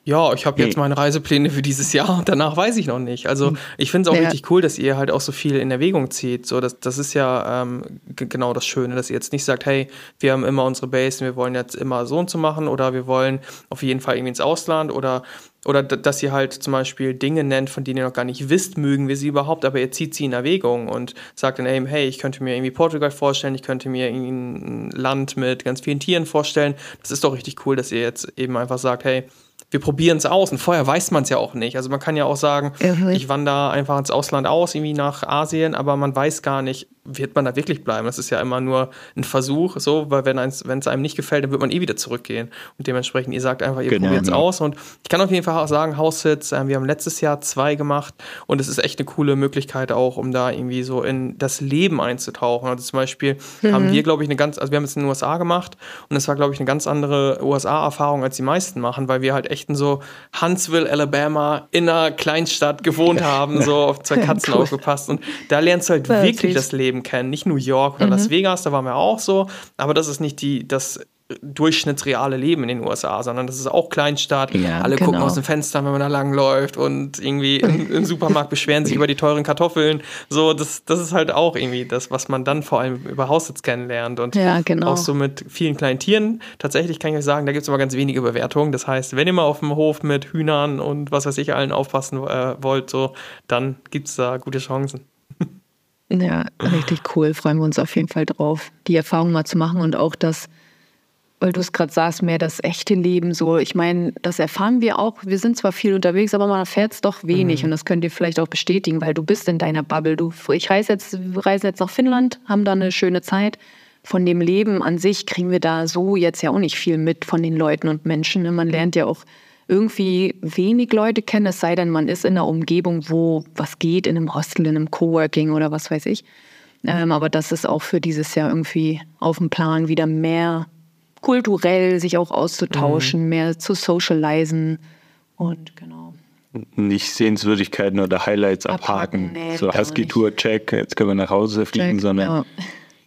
A: ja, ich habe jetzt meine Reisepläne für dieses Jahr und danach weiß ich noch nicht. Also hm. ich finde es auch ja. richtig cool, dass ihr halt auch so viel in Erwägung zieht. So, das, das ist ja ähm, genau das Schöne, dass ihr jetzt nicht sagt, hey, wir haben immer unsere Base und wir wollen jetzt immer so und so machen oder wir wollen auf jeden Fall irgendwie ins Ausland oder oder dass ihr halt zum Beispiel Dinge nennt, von denen ihr noch gar nicht wisst, mögen wir sie überhaupt, aber ihr zieht sie in Erwägung und sagt dann eben, hey, ich könnte mir irgendwie Portugal vorstellen, ich könnte mir irgendwie ein Land mit ganz vielen Tieren vorstellen. Das ist doch richtig cool, dass ihr jetzt eben einfach sagt, hey, wir probieren es aus. Und vorher weiß man es ja auch nicht. Also man kann ja auch sagen, mhm. ich wandere einfach ins Ausland aus, irgendwie nach Asien, aber man weiß gar nicht, wird man da wirklich bleiben? Das ist ja immer nur ein Versuch, so, weil wenn es einem nicht gefällt, dann wird man eh wieder zurückgehen. Und dementsprechend, ihr sagt einfach, ihr genau, probiert es aus. Und ich kann auf jeden Fall auch sagen, House-Sits, äh, wir haben letztes Jahr zwei gemacht und es ist echt eine coole Möglichkeit auch, um da irgendwie so in das Leben einzutauchen. Also zum Beispiel mhm. haben wir, glaube ich, eine ganz, also wir haben es in den USA gemacht und es war, glaube ich, eine ganz andere USA-Erfahrung, als die meisten machen, weil wir halt echt in so Huntsville, Alabama, in einer Kleinstadt gewohnt haben, so auf zwei Katzen cool. aufgepasst. Und da lernst du halt wirklich das Leben kennen. Nicht New York oder mhm. Las Vegas, da waren wir auch so. Aber das ist nicht die, das durchschnittsreale Leben in den USA, sondern das ist auch Kleinstadt.
B: Ja,
A: Alle
B: genau.
A: gucken aus dem Fenster, wenn man da langläuft und irgendwie im, im Supermarkt beschweren sich über die teuren Kartoffeln. So, das, das ist halt auch irgendwie das, was man dann vor allem über Hausitz kennenlernt. Und
B: Ja, genau.
A: auch so mit vielen kleinen Tieren. Tatsächlich kann ich euch sagen, da gibt es aber ganz wenige Bewertungen. Das heißt, wenn ihr mal auf dem Hof mit Hühnern und was weiß ich allen aufpassen äh, wollt, so, dann gibt es da gute Chancen.
B: Ja, richtig cool. Freuen wir uns auf jeden Fall drauf, die Erfahrung mal zu machen und auch das, weil du es gerade sagst, mehr das echte Leben so. Ich meine, das erfahren wir auch. Wir sind zwar viel unterwegs, aber man erfährt es doch wenig und das könnt ihr vielleicht auch bestätigen, weil du bist in deiner Bubble. Du, ich reise jetzt, wir reisen jetzt nach Finnland, haben da eine schöne Zeit. Von dem Leben an sich kriegen wir da so jetzt ja auch nicht viel mit von den Leuten und Menschen. ne? Man lernt ja auch irgendwie wenig Leute kennen, es sei denn, man ist in einer Umgebung, wo was geht, in einem Hostel, in einem Coworking oder was weiß ich. Ähm, aber das ist auch für dieses Jahr irgendwie auf dem Plan, wieder mehr kulturell sich auch auszutauschen, mehr zu socialisen. Und genau.
C: Nicht Sehenswürdigkeiten oder Highlights
B: Abhaken,
C: abhaken.
B: nee,
C: so Husky-Tour, check, jetzt können wir nach Hause fliegen,
B: Check,
C: sondern
B: ja.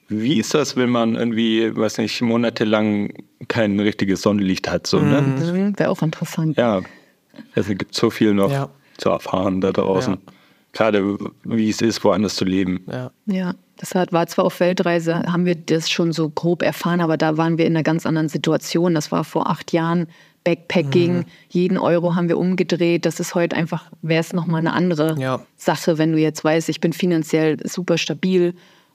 C: Wie ist das, wenn man irgendwie, weiß nicht, monatelang kein richtiges Sonnenlicht hat? So, ne?
B: Mhm, Wäre auch interessant.
C: Ja, also es gibt so viel noch
A: Ja.
C: zu erfahren da draußen. Gerade wie es ist, woanders zu leben.
A: Ja.
B: Ja, das hat, war zwar auf Weltreise, haben wir das schon so grob erfahren, aber da waren wir in einer ganz anderen Situation. Das war vor acht Jahren Backpacking.
A: Mhm.
B: Jeden Euro haben wir umgedreht. Das ist heute einfach, wäre es nochmal eine andere
A: Ja.
B: Sache, wenn du jetzt weißt, ich bin finanziell super stabil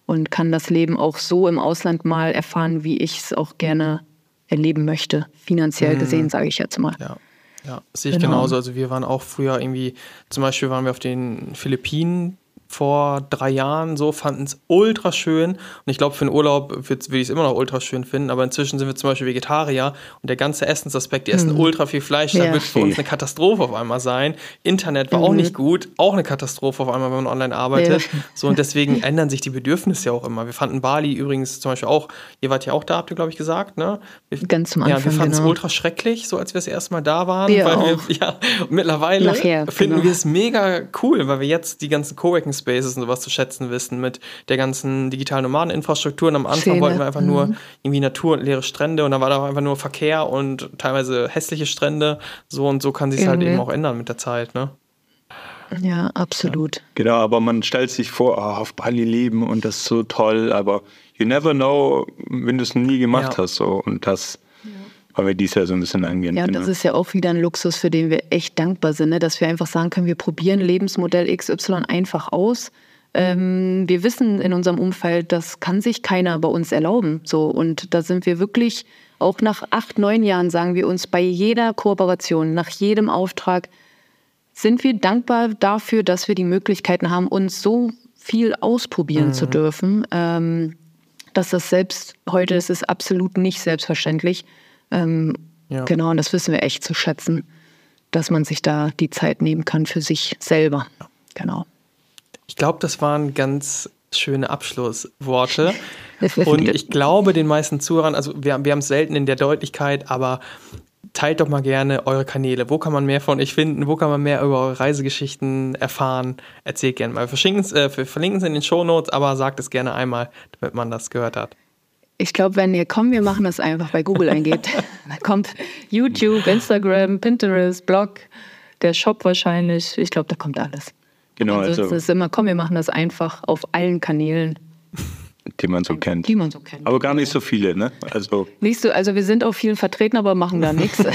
B: und kann das Leben auch so im Ausland mal erfahren, wie ich es auch gerne erleben möchte. Finanziell gesehen, sage ich jetzt mal.
A: Mhm. Ja, ja, sehe ich
B: Genau.
A: genauso. Also wir waren auch früher irgendwie, zum Beispiel waren wir auf den Philippinen vor drei Jahren so, fanden es ultra schön. Und ich glaube, für einen Urlaub würde ich es immer noch ultra schön finden. Aber inzwischen sind wir zum Beispiel Vegetarier und der ganze Essensaspekt, die essen ultra viel Fleisch, da
B: Mhm. Ja.
A: wird für uns eine Katastrophe auf einmal sein. Internet war auch nicht gut, auch eine Katastrophe auf einmal, wenn man online arbeitet.
B: Ja.
A: So und deswegen ändern sich die Bedürfnisse ja auch immer. Wir fanden Bali übrigens zum Beispiel auch, ihr wart ja auch da, habt ihr, glaube ich, gesagt, ne? Wir,
B: Ganz zum
A: Ja, wir
B: Anfang,
A: fanden es
B: genau.
A: ultra schrecklich, so als wir das erste Mal da waren.
B: Wir
A: weil
B: auch.
A: Wir, ja, mittlerweile
B: Nachher,
A: finden
B: genau.
A: wir es mega cool, weil wir jetzt die ganzen Coworking Spaces und sowas zu schätzen wissen mit der ganzen digitalen Nomadeninfrastruktur. Und am Anfang
B: Szene,
A: wollten wir einfach nur
B: mhm.
A: irgendwie Natur und leere Strände und dann war da auch einfach nur Verkehr und teilweise hässliche Strände. So und so kann sich halt eben auch ändern mit der Zeit, ne?
B: Ja, absolut.
C: Genau, aber man stellt sich vor, oh, auf Bali leben und das ist so toll, aber you never know, wenn du es nie gemacht
A: Ja.
C: hast. So. Und das wollen wir dieses Jahr so ein bisschen angehen.
B: Ja, und
C: genau.
B: das ist ja auch wieder ein Luxus, für den wir echt dankbar sind, ne? dass wir einfach sagen können, wir probieren Lebensmodell XY einfach aus. Ähm, wir wissen in unserem Umfeld, das kann sich keiner bei uns erlauben. So, und da sind wir wirklich, auch nach acht, neun Jahren sagen wir uns bei jeder Kooperation, nach jedem Auftrag, sind wir dankbar dafür, dass wir die Möglichkeiten haben, uns so viel ausprobieren zu dürfen. Ähm, dass das selbst heute ist es absolut nicht selbstverständlich. Ähm,
A: Ja.
B: Genau, und das wissen wir echt zu schätzen, dass man sich da die Zeit nehmen kann für sich selber. Genau.
A: Ich glaube, das waren ganz schöne Abschlussworte. Und ich glaube, den meisten Zuhörern, also wir, wir haben es selten in der Deutlichkeit, aber teilt doch mal gerne eure Kanäle. Wo kann man mehr von euch finden? Wo kann man mehr über eure Reisegeschichten erfahren? Erzählt gerne mal. Wir, äh, wir verlinken es in den Shownotes, aber sagt es gerne einmal, damit man das gehört hat.
B: Ich glaube, wenn ihr kommt, wir machen das einfach bei Google eingeht, dann kommt YouTube, Instagram, Pinterest, Blog, der Shop wahrscheinlich. Ich glaube, da kommt alles.
C: genau,
B: Ansonsten
C: also,
B: ist immer, komm, wir machen das einfach auf allen Kanälen,
C: die man so kennt.
B: die man so kennt.
C: Aber gar nicht so viele, ne? Also
B: Nicht so, also wir sind auf vielen vertreten, aber machen da nichts.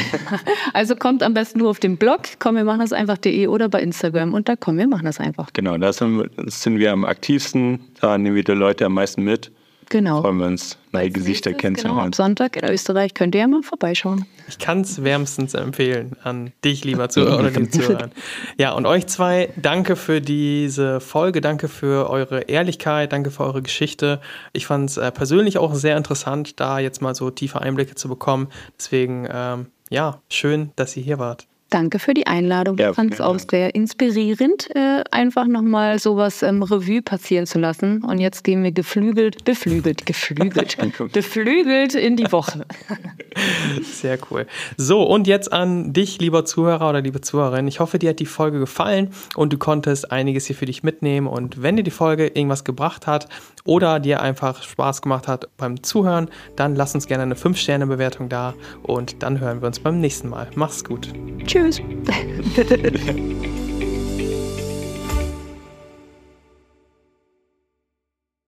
B: Also kommt am besten nur auf den Blog, komm, wir machen das einfach.de oder bei Instagram und da kommen wir machen das einfach.
C: genau, da sind, sind wir am aktivsten, da nehmen wir die Leute am meisten mit.
B: Genau.
C: Freuen wir uns, neue Gesichter
B: Genau,
C: kennenzulernen.
B: ab Sonntag in Österreich könnt ihr ja mal vorbeischauen.
A: Ich kann es wärmstens empfehlen an dich, lieber Zuhörer oder liebe Zuhörer. Ja, und euch zwei, danke für diese Folge, danke für eure Ehrlichkeit, danke für eure Geschichte. Ich fand es äh, persönlich auch sehr interessant, da jetzt mal so tiefe Einblicke zu bekommen. Deswegen, ähm, ja, schön, dass ihr hier wart.
B: Danke für die Einladung. Ich
C: Ja,
B: fand es auch sehr inspirierend, äh, einfach nochmal sowas im Revue passieren zu lassen. Und jetzt gehen wir geflügelt, beflügelt, geflügelt, beflügelt in die Woche.
A: Sehr cool. So, und jetzt an dich, lieber Zuhörer oder liebe Zuhörerin. Ich hoffe, dir hat die Folge gefallen und du konntest einiges hier für dich mitnehmen. Und wenn dir die Folge irgendwas gebracht hat oder dir einfach Spaß gemacht hat beim Zuhören, dann lass uns gerne eine 5-Sterne-Bewertung da und dann hören wir uns beim nächsten Mal. Mach's gut.
B: Tschüss.